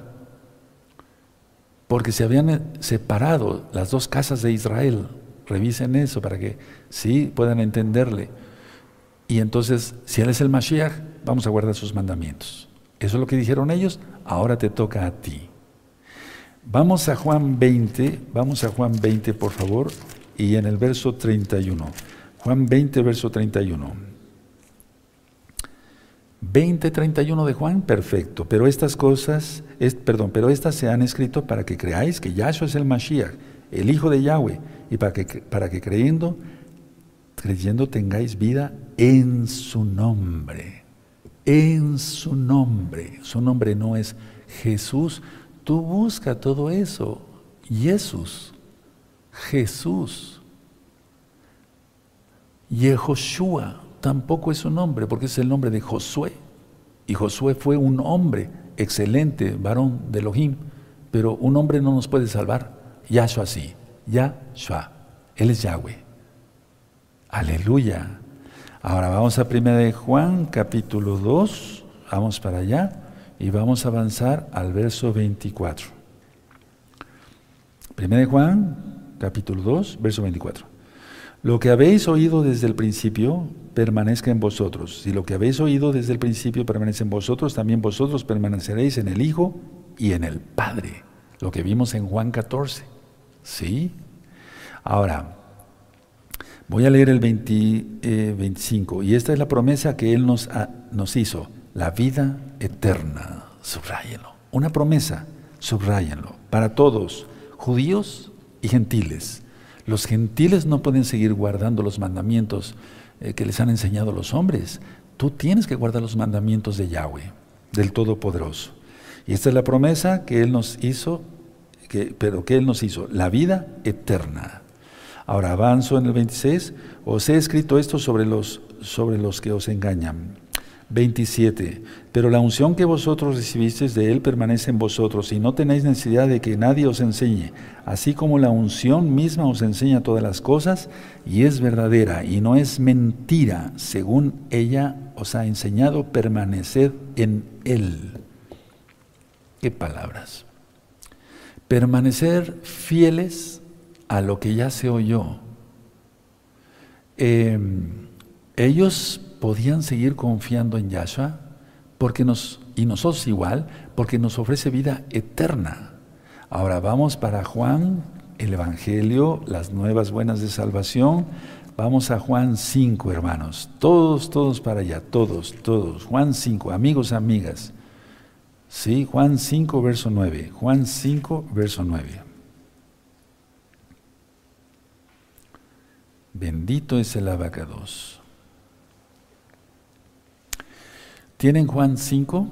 porque se habían separado las dos casas de Israel. Revisen eso para que sí puedan entenderle. Y entonces, si Él es el Mashiach, vamos a guardar sus mandamientos. Eso es lo que dijeron ellos, ahora te toca a ti. Vamos a Juan 20, vamos a Juan 20 por favor, y en el verso 31. Juan 20, verso 31. 20, 31 de Juan, perfecto. Pero estas cosas, perdón, pero estas se han escrito para que creáis que Yahshua es el Mashiach, el Hijo de Yahweh, y para que, para que creyendo, creyendo tengáis vida en su nombre. En su nombre. Su nombre no es Jesús. Tú busca todo eso. Jesús. Jesús. Yehoshua tampoco es un nombre, porque es el nombre de Josué. Y Josué fue un hombre excelente, varón de Elohim, pero un hombre no nos puede salvar. Yahshua sí, Yahshua, Él es Yahweh. Aleluya. Ahora vamos a 1 de Juan, capítulo 2, vamos para allá y vamos a avanzar al verso 24. 1 de Juan, capítulo 2, verso 24. Lo que habéis oído desde el principio permanezca en vosotros. Si lo que habéis oído desde el principio permanece en vosotros, también vosotros permaneceréis en el Hijo y en el Padre. Lo que vimos en Juan 14. ¿Sí? Ahora, voy a leer el 25. Y esta es la promesa que Él nos, nos hizo. La vida eterna. Subrayenlo. Una promesa. Subrayenlo. Para todos, judíos y gentiles. Los gentiles no pueden seguir guardando los mandamientos eh, que les han enseñado los hombres. Tú tienes que guardar los mandamientos de Yahweh, del Todopoderoso. Y esta es la promesa que Él nos hizo, que, pero que Él nos hizo, la vida eterna. Ahora avanzo en el 26, os he escrito esto sobre los, sobre los que os engañan 27. Pero la unción que vosotros recibisteis de Él permanece en vosotros y no tenéis necesidad de que nadie os enseñe. Así como la unción misma os enseña todas las cosas y es verdadera y no es mentira, según ella os ha enseñado, permaneced en Él. ¿Qué palabras? Permanecer fieles a lo que ya se oyó. Em, ellos podían seguir confiando en Yahshua porque nos, y nosotros igual, porque nos ofrece vida eterna. Ahora vamos para Juan, el Evangelio, las nuevas buenas de salvación. Vamos a Juan 5, hermanos. Todos, todos para allá, todos, todos. Juan 5, amigos, amigas. Sí, Juan 5, verso 9. Juan 5, verso 9. Bendito es el abacados. Tienen Juan 5,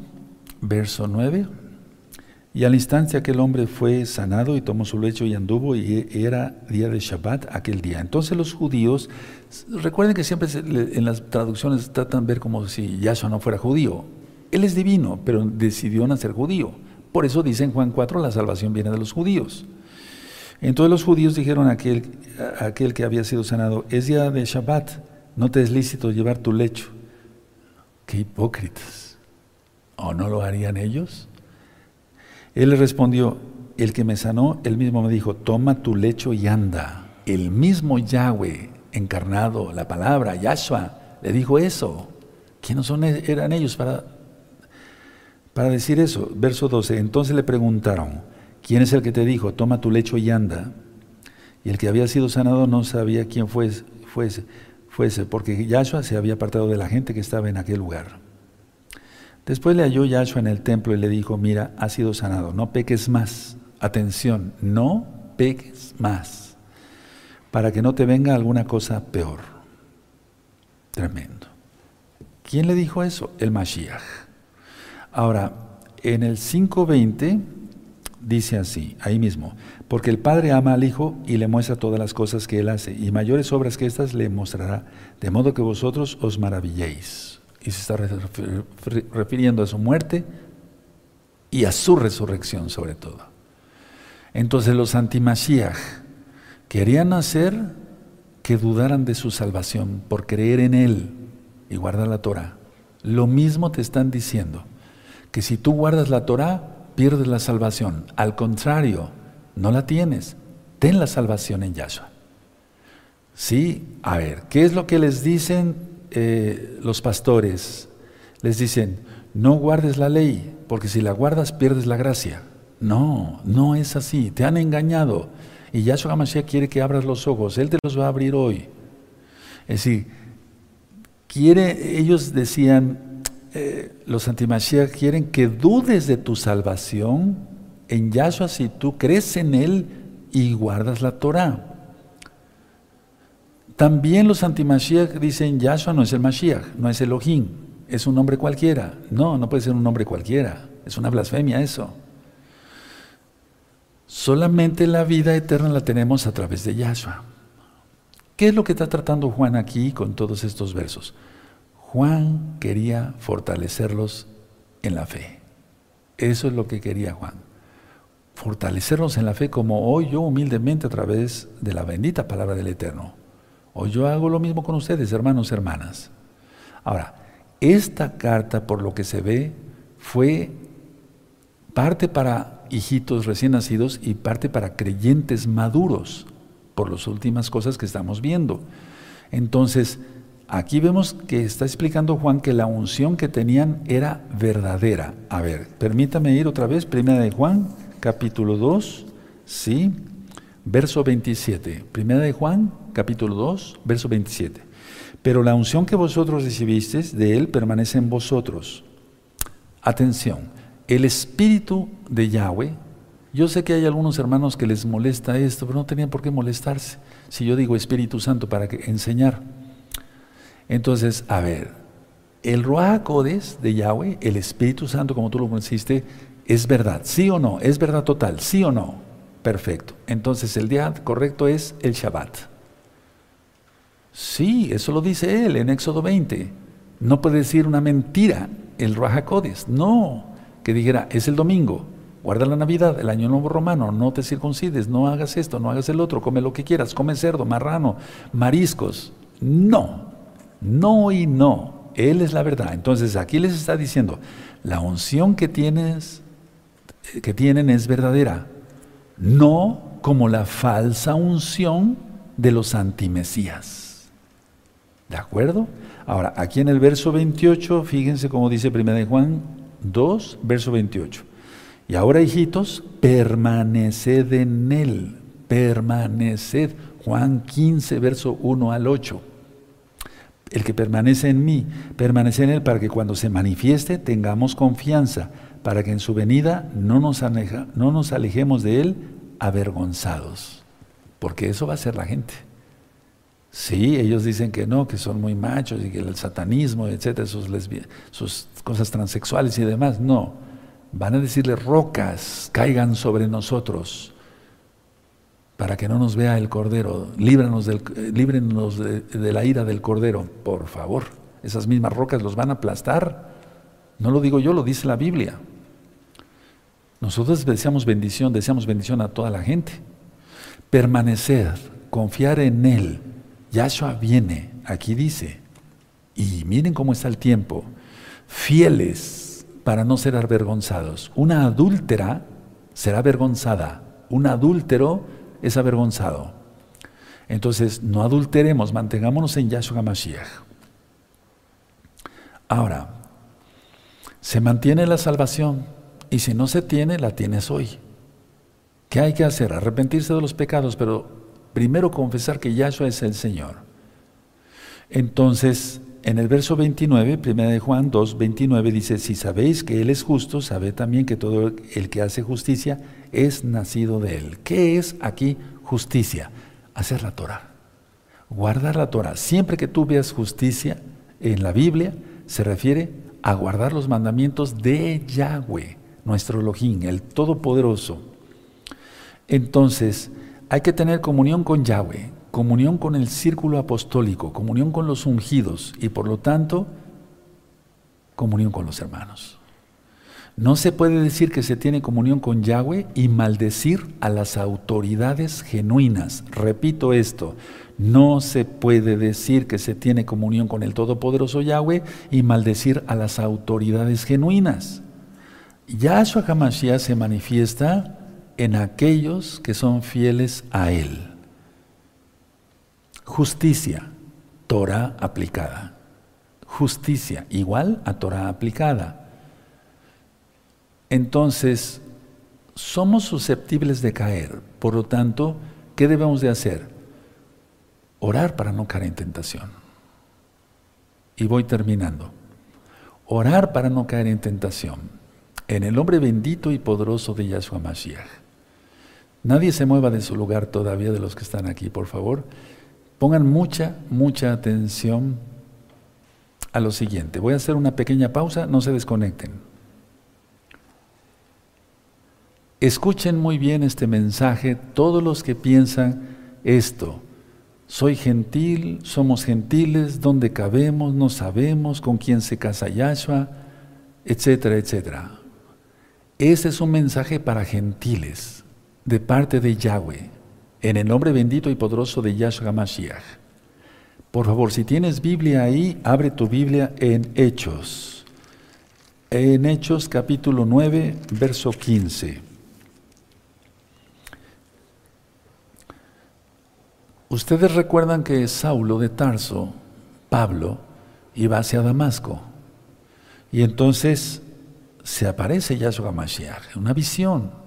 verso 9. Y al instante aquel hombre fue sanado y tomó su lecho y anduvo y era día de Shabbat aquel día. Entonces los judíos, recuerden que siempre en las traducciones tratan de ver como si Yahshua no fuera judío. Él es divino, pero decidió nacer judío. Por eso dice en Juan 4, la salvación viene de los judíos. Entonces los judíos dijeron a aquel, que había sido sanado, es día de Shabbat, no te es lícito llevar tu lecho. Qué hipócritas. ¿O no lo harían ellos? Él le respondió, el que me sanó, él mismo me dijo, toma tu lecho y anda. El mismo Yahweh encarnado, la palabra, Yahshua, le dijo eso. ¿Quiénes e-, eran ellos para, para decir eso? Verso 12. Entonces le preguntaron, ¿quién es el que te dijo, toma tu lecho y anda? Y el que había sido sanado no sabía quién fuese, fuese, fuese porque Yahshua se había apartado de la gente que estaba en aquel lugar. Después le halló Yahshua en el templo y le dijo, mira, has sido sanado, no peques más. Atención, no peques más, para que no te venga alguna cosa peor. Tremendo. ¿Quién le dijo eso? El Mashiach. Ahora, en el 5.20 dice así, ahí mismo, porque el Padre ama al Hijo y le muestra todas las cosas que Él hace, y mayores obras que estas le mostrará, de modo que vosotros os maravilléis y se está refiriendo a su muerte y a su resurrección sobre todo. Entonces los antimashiach querían hacer que dudaran de su salvación por creer en Él y guardar la Torah. Lo mismo te están diciendo, que si tú guardas la Torah, pierdes la salvación. Al contrario, no la tienes. Ten la salvación en Yahshua. Sí, a ver, ¿qué es lo que les dicen eh, los pastores les dicen, no guardes la ley, porque si la guardas pierdes la gracia. No, no es así, te han engañado. Y Yahshua HaMashiach quiere que abras los ojos, Él te los va a abrir hoy. Es decir, quiere, ellos decían, eh, los antimashiach quieren que dudes de tu salvación en Yahshua si tú crees en Él y guardas la Torah. También los anti-Mashiach dicen, Yahshua no es el Mashiach, no es Elohim, es un nombre cualquiera. No, no puede ser un nombre cualquiera, es una blasfemia eso. Solamente la vida eterna la tenemos a través de Yahshua. ¿Qué es lo que está tratando Juan aquí con todos estos versos? Juan quería fortalecerlos en la fe. Eso es lo que quería Juan. Fortalecerlos en la fe como hoy yo humildemente a través de la bendita palabra del Eterno. O yo hago lo mismo con ustedes, hermanos, hermanas. Ahora, esta carta, por lo que se ve, fue parte para hijitos recién nacidos y parte para creyentes maduros, por las últimas cosas que estamos viendo. Entonces, aquí vemos que está explicando Juan que la unción que tenían era verdadera. A ver, permítame ir otra vez, primera de Juan, capítulo 2, ¿sí? Verso 27. Primera de Juan, capítulo 2, verso 27. Pero la unción que vosotros recibisteis de Él permanece en vosotros. Atención, el Espíritu de Yahweh, yo sé que hay algunos hermanos que les molesta esto, pero no tenían por qué molestarse. Si yo digo Espíritu Santo para enseñar. Entonces, a ver, el Ruach de Yahweh, el Espíritu Santo, como tú lo conociste, es verdad, ¿sí o no? Es verdad total, ¿sí o no? Perfecto. Entonces el día correcto es el Shabbat. Sí, eso lo dice él en Éxodo 20. No puede decir una mentira el Rajacodes. No, que dijera, es el domingo, guarda la Navidad, el Año Nuevo Romano, no te circuncides, no hagas esto, no hagas el otro, come lo que quieras, come cerdo, marrano, mariscos. No, no y no. Él es la verdad. Entonces aquí les está diciendo, la unción que tienes, que tienen es verdadera. No como la falsa unción de los antimesías. ¿De acuerdo? Ahora, aquí en el verso 28, fíjense cómo dice 1 Juan 2, verso 28. Y ahora, hijitos, permaneced en él, permaneced. Juan 15, verso 1 al 8. El que permanece en mí, permanece en él para que cuando se manifieste tengamos confianza, para que en su venida no nos, no nos alejemos de él avergonzados. Porque eso va a ser la gente. Sí, ellos dicen que no, que son muy machos y que el satanismo, etcétera, sus, sus cosas transexuales y demás. No, van a decirle rocas caigan sobre nosotros para que no nos vea el cordero. Líbranos, líbranos de, de la ira del cordero, por favor. Esas mismas rocas los van a aplastar. No lo digo yo, lo dice la Biblia. Nosotros deseamos bendición, deseamos bendición a toda la gente. Permanecer, confiar en Él Yahshua viene, aquí dice, y miren cómo está el tiempo, fieles para no ser avergonzados. Una adúltera será avergonzada, un adúltero es avergonzado. Entonces, no adulteremos, mantengámonos en Yahshua Mashiach. Ahora, se mantiene la salvación y si no se tiene, la tienes hoy. ¿Qué hay que hacer? Arrepentirse de los pecados, pero primero confesar que Yahshua es el Señor. Entonces, en el verso 29, 1 de Juan 2, 29 dice, si sabéis que Él es justo, sabed también que todo el que hace justicia es nacido de Él. ¿Qué es aquí justicia? Hacer la Torah. Guardar la Torah. Siempre que tú veas justicia en la Biblia, se refiere a guardar los mandamientos de Yahweh, nuestro Elohim, el Todopoderoso. Entonces, hay que tener comunión con Yahweh, comunión con el círculo apostólico, comunión con los ungidos y por lo tanto, comunión con los hermanos. No se puede decir que se tiene comunión con Yahweh y maldecir a las autoridades genuinas. Repito esto, no se puede decir que se tiene comunión con el Todopoderoso Yahweh y maldecir a las autoridades genuinas. Yahshua HaMashiach se manifiesta en aquellos que son fieles a Él. Justicia, Torah aplicada. Justicia, igual a Torah aplicada. Entonces, somos susceptibles de caer. Por lo tanto, ¿qué debemos de hacer? Orar para no caer en tentación. Y voy terminando. Orar para no caer en tentación. En el nombre bendito y poderoso de Yahshua Mashiach. Nadie se mueva de su lugar todavía de los que están aquí, por favor. Pongan mucha, mucha atención a lo siguiente. Voy a hacer una pequeña pausa, no se desconecten. Escuchen muy bien este mensaje todos los que piensan esto. Soy gentil, somos gentiles, dónde cabemos, no sabemos, con quién se casa Yahshua, etcétera, etcétera. Ese es un mensaje para gentiles, de parte de Yahweh, en el nombre bendito y poderoso de Yahshua Mashiach. Por favor, si tienes Biblia ahí, abre tu Biblia en Hechos. En Hechos capítulo 9, verso 15. Ustedes recuerdan que Saulo de Tarso, Pablo, iba hacia Damasco. Y entonces se aparece Yahshua Mashiach, una visión.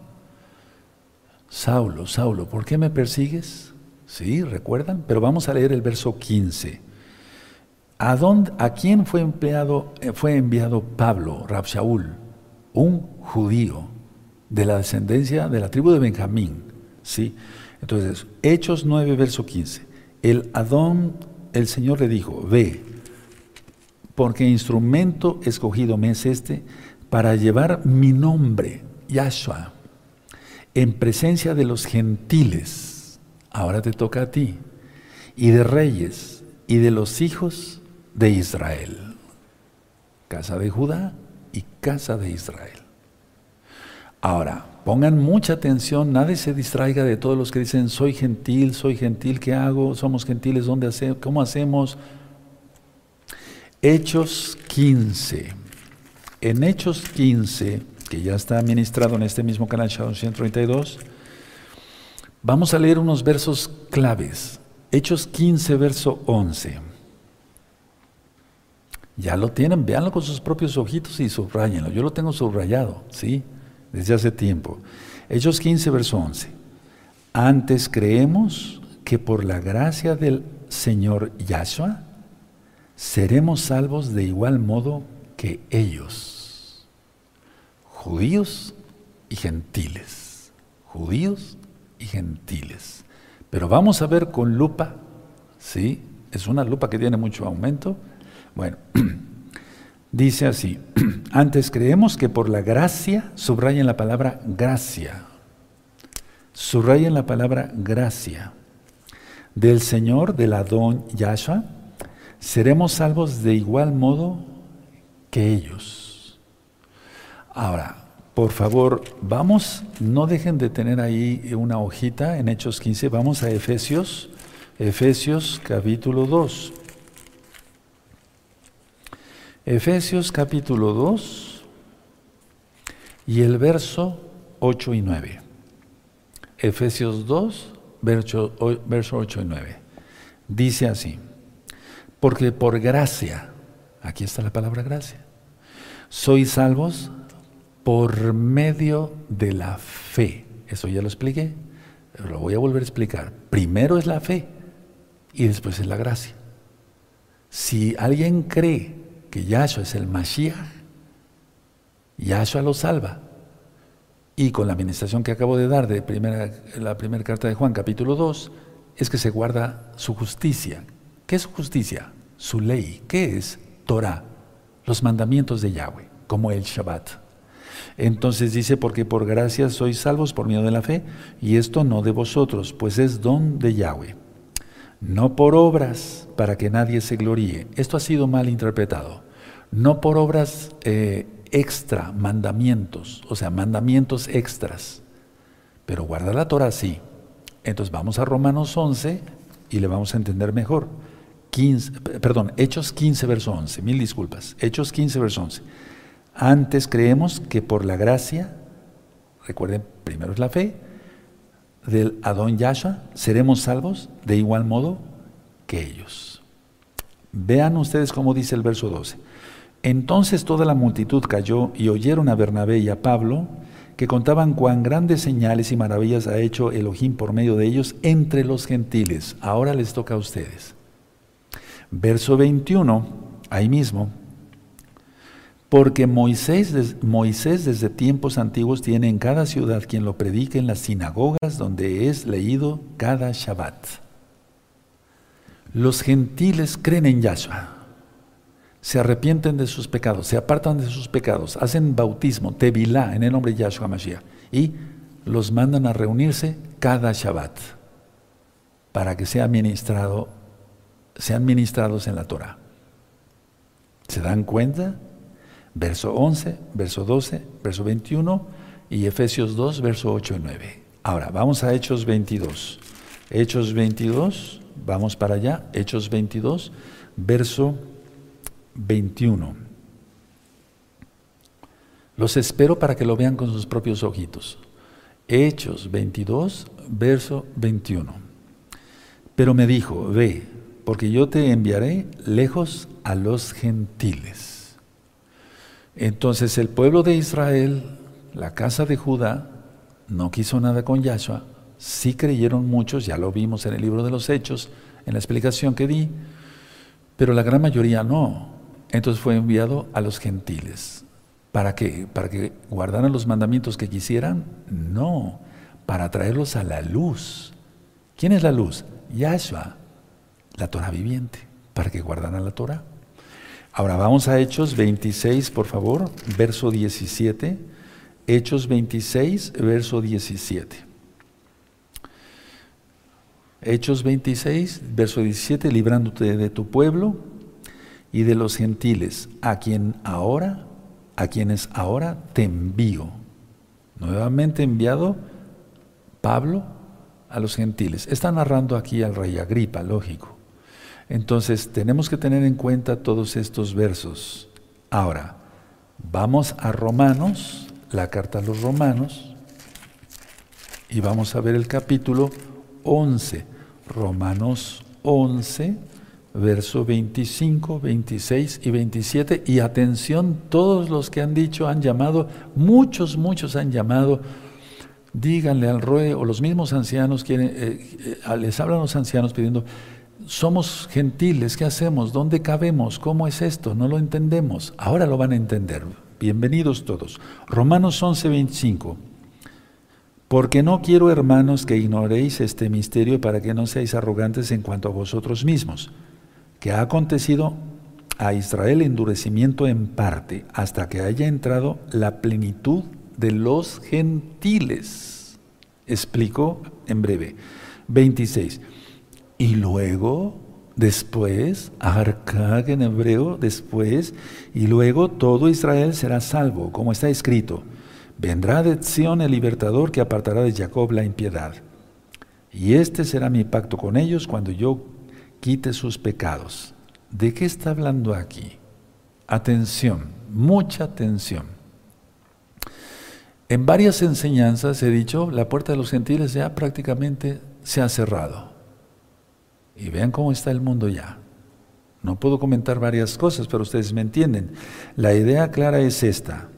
Saulo, Saulo, ¿por qué me persigues? Sí, recuerdan, pero vamos a leer el verso 15. ¿A, dónde, a quién fue, empleado, eh, fue enviado Pablo, Rabshaul? Un judío de la descendencia de la tribu de Benjamín. ¿sí? Entonces, Hechos 9, verso 15. El Adón, el Señor le dijo, ve, porque instrumento escogido me es este para llevar mi nombre, Yahshua, en presencia de los gentiles. Ahora te toca a ti, y de reyes, y de los hijos de Israel. Casa de Judá y casa de Israel. Ahora, pongan mucha atención, nadie se distraiga de todos los que dicen, soy gentil, soy gentil, ¿qué hago? Somos gentiles, ¿dónde hacemos? ¿Cómo hacemos? Hechos 15. En Hechos 15, que ya está ministrado en este mismo canal, 132, vamos a leer unos versos claves. Hechos 15, verso 11. Ya lo tienen, véanlo con sus propios ojitos y subrayenlo. Yo lo tengo subrayado, ¿sí? desde hace tiempo. Hechos 15, verso 11. Antes creemos que por la gracia del Señor Yahshua seremos salvos de igual modo que ellos, judíos y gentiles, judíos y gentiles. Pero vamos a ver con lupa, ¿sí? Es una lupa que tiene mucho aumento. Bueno, Dice así, antes creemos que por la gracia, subrayen la palabra gracia, subrayen la palabra gracia, del Señor, del Adón Yahshua, seremos salvos de igual modo que ellos. Ahora, por favor, vamos, no dejen de tener ahí una hojita en Hechos 15, vamos a Efesios, Efesios capítulo 2. Efesios capítulo 2 y el verso 8 y 9. Efesios 2, verso, 8 y 9. Dice así, porque por gracia, Aquí está la palabra gracia. Sois salvos por medio de la fe. Eso ya lo expliqué, pero lo voy a volver a explicar. Primero es la fe y después es la gracia. Si alguien cree que Yahshua es el Mashiach, Yahshua lo salva. Y con la administración que acabo de dar de la primera carta de Juan, capítulo 2, es que se guarda su justicia. ¿Qué es justicia? Su ley. ¿Qué es? Torah, los mandamientos de Yahweh, como el Shabbat. Entonces dice, porque por gracia sois salvos por medio de la fe, y esto no de vosotros, pues es don de Yahweh. No por obras, para que nadie se gloríe. Esto ha sido mal interpretado. No por obras eh, extra, mandamientos, o sea, mandamientos extras. Pero guarda la Torah sí. Entonces vamos a Romanos 11 y le vamos a entender mejor. 15, perdón, Hechos 15, verso 11. Mil disculpas. Hechos 15, verso 11. Antes creemos que por la gracia, recuerden, primero es la fe, del Adón Yahshua, seremos salvos de igual modo que ellos. Vean ustedes cómo dice el verso 12. Entonces toda la multitud cayó y oyeron a Bernabé y a Pablo, que contaban cuán grandes señales y maravillas ha hecho Elohim por medio de ellos entre los gentiles. Ahora les toca a ustedes. Verso 21, ahí mismo, porque Moisés, Moisés desde tiempos antiguos tiene en cada ciudad quien lo predique en las sinagogas donde es leído cada Shabbat. Los gentiles creen en Yahshua se arrepienten de sus pecados, se apartan de sus pecados, hacen bautismo, tevilá, en el nombre de Yahshua Mashiach, y los mandan a reunirse cada Shabbat para que sea ministrado, sean ministrados en la Torah. ¿Se dan cuenta? Verso 11, verso 12, verso 21 y Efesios 2, verso 8 y 9. Ahora, vamos a Hechos 22. Hechos 22, vamos para allá, Hechos 22, verso 21. Los espero para que lo vean con sus propios ojitos. Hechos 22, verso 21. Pero me dijo, ve, porque yo te enviaré lejos a los gentiles. Entonces el pueblo de Israel, la casa de Judá, no quiso nada con Yahshua. Sí creyeron muchos, ya lo vimos en el libro de los Hechos, en la explicación que di, pero la gran mayoría no. Entonces fue enviado a los gentiles. ¿Para qué? ¿Para que guardaran los mandamientos que quisieran? No, para traerlos a la luz. ¿Quién es la luz? Yahshua, la Torah viviente, para que guardaran la Torah. Ahora vamos a Hechos 26, por favor, verso 17. Hechos 26, verso 17. Hechos 26, verso 17, librándote de tu pueblo y de los gentiles, a quien ahora, a quienes ahora te envío. Nuevamente enviado Pablo a los gentiles. Está narrando aquí al rey Agripa, lógico. Entonces tenemos que tener en cuenta todos estos versos. Ahora, vamos a Romanos, la carta a los Romanos, y vamos a ver el capítulo 11. Romanos 11 verso 25, 26 y 27. Y atención, todos los que han dicho, han llamado, muchos, muchos han llamado. Díganle al Roe o los mismos ancianos quieren, eh, eh, les hablan los ancianos pidiendo, somos gentiles, ¿qué hacemos? ¿Dónde cabemos? ¿Cómo es esto? No lo entendemos. Ahora lo van a entender. Bienvenidos todos. Romanos 11, 25. Porque no quiero, hermanos, que ignoréis este misterio para que no seáis arrogantes en cuanto a vosotros mismos que ha acontecido a Israel endurecimiento en parte hasta que haya entrado la plenitud de los gentiles. Explico en breve. 26. Y luego, después, Arcag en hebreo, después, y luego todo Israel será salvo, como está escrito. Vendrá de Sión el libertador que apartará de Jacob la impiedad. Y este será mi pacto con ellos cuando yo quite sus pecados. ¿De qué está hablando aquí? Atención, mucha atención. En varias enseñanzas he dicho, la puerta de los gentiles ya prácticamente se ha cerrado. Y vean cómo está el mundo ya. No puedo comentar varias cosas, pero ustedes me entienden. La idea clara es esta.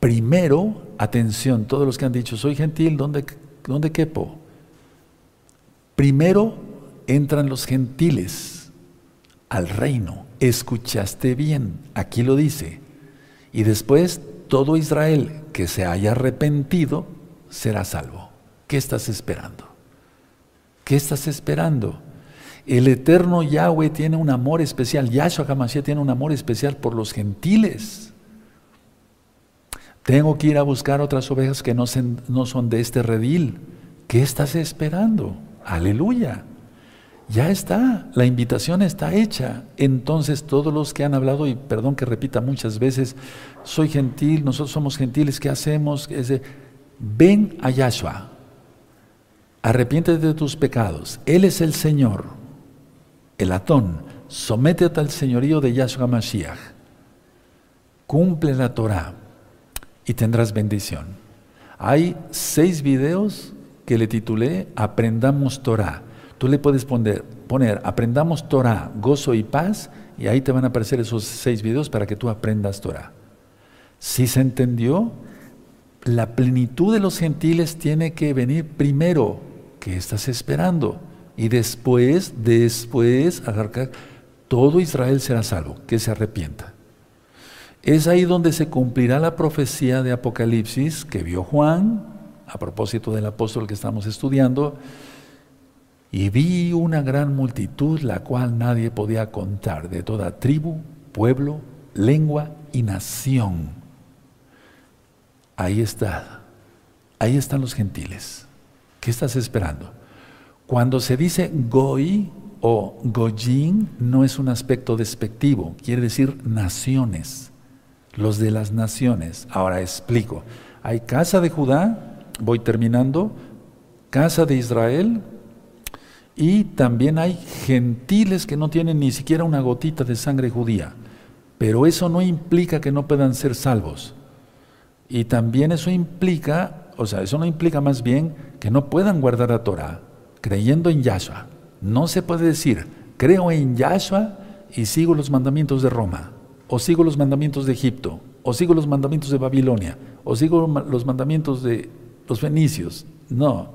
Primero, atención, todos los que han dicho, soy gentil, ¿dónde, dónde quepo? Primero entran los gentiles al reino. Escuchaste bien, aquí lo dice. Y después todo Israel que se haya arrepentido será salvo. ¿Qué estás esperando? ¿Qué estás esperando? El eterno Yahweh tiene un amor especial, Yahshua HaMashiach tiene un amor especial por los gentiles. Tengo que ir a buscar otras ovejas que no, no son de este redil. ¿Qué estás esperando? Aleluya. Ya está, la invitación está hecha. Entonces todos los que han hablado, y perdón que repita muchas veces, soy gentil, nosotros somos gentiles, ¿qué hacemos? ven a Yahshua, arrepiéntete de tus pecados, Él es el Señor, el Atón, sométete al señorío de Yahshua Mashiach, cumple la Torah y tendrás bendición. Hay seis videos que le titulé Aprendamos Torah. Tú le puedes poner, Aprendamos Torah, gozo y paz, y ahí te van a aparecer esos seis videos para que tú aprendas Torah. Si se entendió, la plenitud de los gentiles tiene que venir primero. ¿Qué estás esperando? Y después, después, todo Israel será salvo, que se arrepienta. Es ahí donde se cumplirá la profecía de Apocalipsis que vio Juan, a propósito del apóstol que estamos estudiando, y vi una gran multitud, la cual nadie podía contar, de toda tribu, pueblo, lengua y nación Ahí está. Ahí están los gentiles. ¿Qué estás esperando? Cuando se dice goi o goyim, no es un aspecto despectivo, quiere decir naciones, los de las naciones. Ahora explico. Hay casa de Judá, voy terminando, casa de Israel, y también hay gentiles que no tienen ni siquiera una gotita de sangre judía. Pero eso no implica que no puedan ser salvos. Y también eso implica, o sea, eso no implica más bien que no puedan guardar la Torah creyendo en Yahshua. No se puede decir, creo en Yahshua y sigo los mandamientos de Roma, o sigo los mandamientos de Egipto, o sigo los mandamientos de Babilonia, o sigo los mandamientos de los fenicios. No,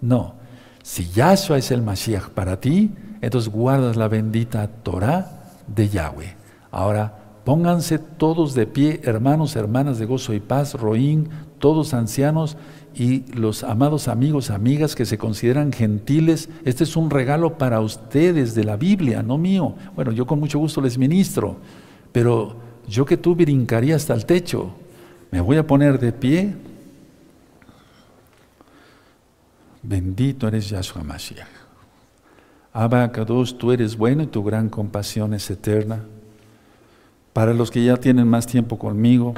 no. Si Yahshua es el Mashiach para ti, entonces guardas la bendita Torah de Yahweh. Ahora, Pónganse todos de pie, hermanos, hermanas de gozo y paz, Roín, todos ancianos y los amados amigos, amigas que se consideran gentiles. Este es un regalo para ustedes de la Biblia, no mío. Bueno, yo con mucho gusto les ministro, pero yo que tú brincaría hasta el techo. Me voy a poner de pie. Bendito eres Yahshua Mashiach. Abba Kadosh, tú eres bueno y tu gran compasión es eterna. Para los que ya tienen más tiempo conmigo,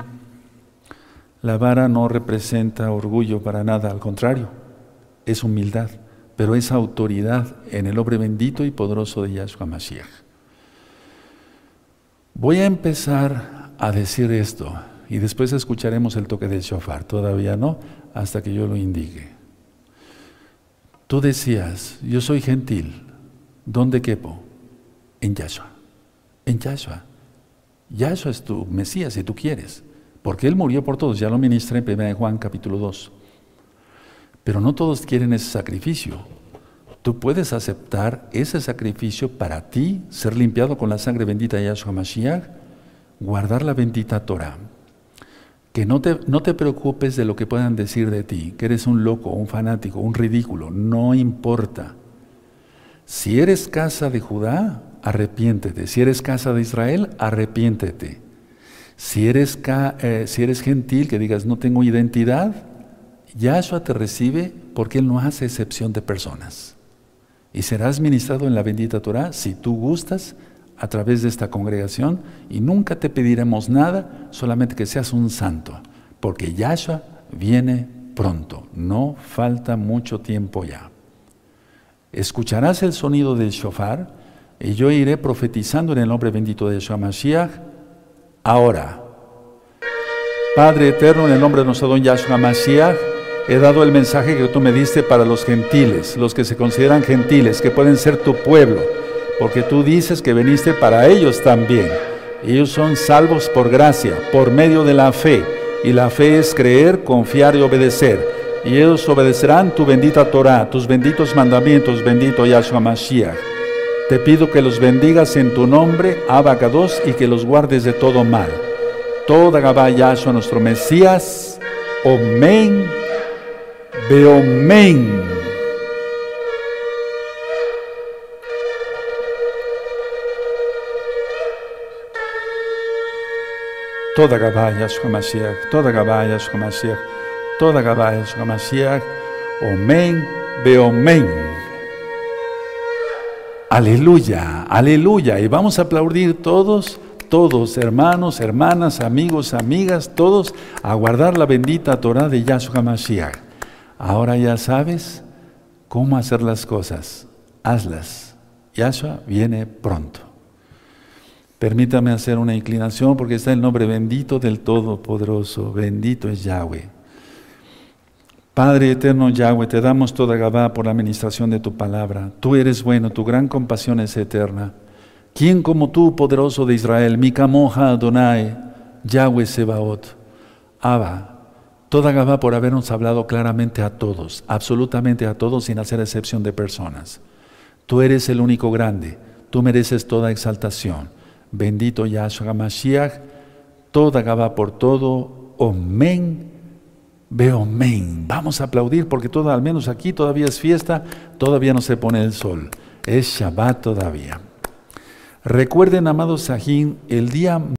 la vara no representa orgullo para nada, al contrario, es humildad, pero es autoridad en el hombre bendito y poderoso de Yahshua Mashiach. Voy a empezar a decir esto y después escucharemos el toque del shofar, todavía no, hasta que yo lo indique. Tú decías, yo soy gentil, ¿dónde quepo? En Yahshua, en Yahshua. Ya eso es tu Mesías si tú quieres, porque Él murió por todos, ya lo ministré en 1 Juan capítulo 2. Pero no todos quieren ese sacrificio. Tú puedes aceptar ese sacrificio para ti, ser limpiado con la sangre bendita de Yahshua Mashiach, guardar la bendita Torah. Que no te, no te preocupes de lo que puedan decir de ti, que eres un loco, un fanático, un ridículo, no importa. Si eres casa de Judá, arrepiéntete. Si eres casa de Israel, arrepiéntete. Si eres, eh, si eres gentil, que digas no tengo identidad, Yahshua te recibe porque Él no hace excepción de personas. Y serás ministrado en la bendita Torah si tú gustas a través de esta congregación y nunca te pediremos nada, solamente que seas un santo, porque Yahshua viene pronto, no falta mucho tiempo ya. Escucharás el sonido del shofar, y yo iré profetizando en el nombre bendito de Yeshua Mashiach ahora. Padre eterno, en el nombre de nuestro don Yahshua Mashiach, he dado el mensaje que tú me diste para los gentiles, los que se consideran gentiles, que pueden ser tu pueblo. porque tú dices que viniste para ellos también. Ellos son salvos por gracia, por medio de la fe. Y la fe es creer, confiar y obedecer. Y ellos obedecerán tu bendita Torah, tus benditos mandamientos, bendito Yahshua Mashiach. Te pido que los bendigas en tu nombre, Abacados, y que los guardes de todo mal. Toda Gabá Yahshua, nuestro Mesías. Omen. Beomen. Toda Gabá Yahshua Mashiach. Toda Gabá Yahshua Mashiach. Toda Gabá Yahshua Mashiach. Omen. Beomen. Aleluya, aleluya. Y vamos a aplaudir todos, todos, hermanos, hermanas, amigos, amigas, todos, a guardar la bendita Torah de Yahshua Mashiach. Ahora ya sabes cómo hacer las cosas. Hazlas. Yahshua viene pronto. Permítame hacer una inclinación porque está el nombre bendito del Todopoderoso. Bendito es Yahweh. Padre eterno Yahweh, te damos toda Gabá por la administración de tu palabra. Tú eres bueno, tu gran compasión es eterna. ¿Quién como tú, poderoso de Israel, Mikamoja Adonai, Yahweh Sebaot, Abba, toda Gabá por habernos hablado claramente a todos, absolutamente a todos, sin hacer excepción de personas. Tú eres el único grande, tú mereces toda exaltación. Bendito Yahshua Mashiach, toda Gabá por todo. Veo men. Vamos a aplaudir porque todo, al menos aquí todavía es fiesta, todavía no se pone el sol. Es Shabbat todavía. Recuerden, amados Sajín, el día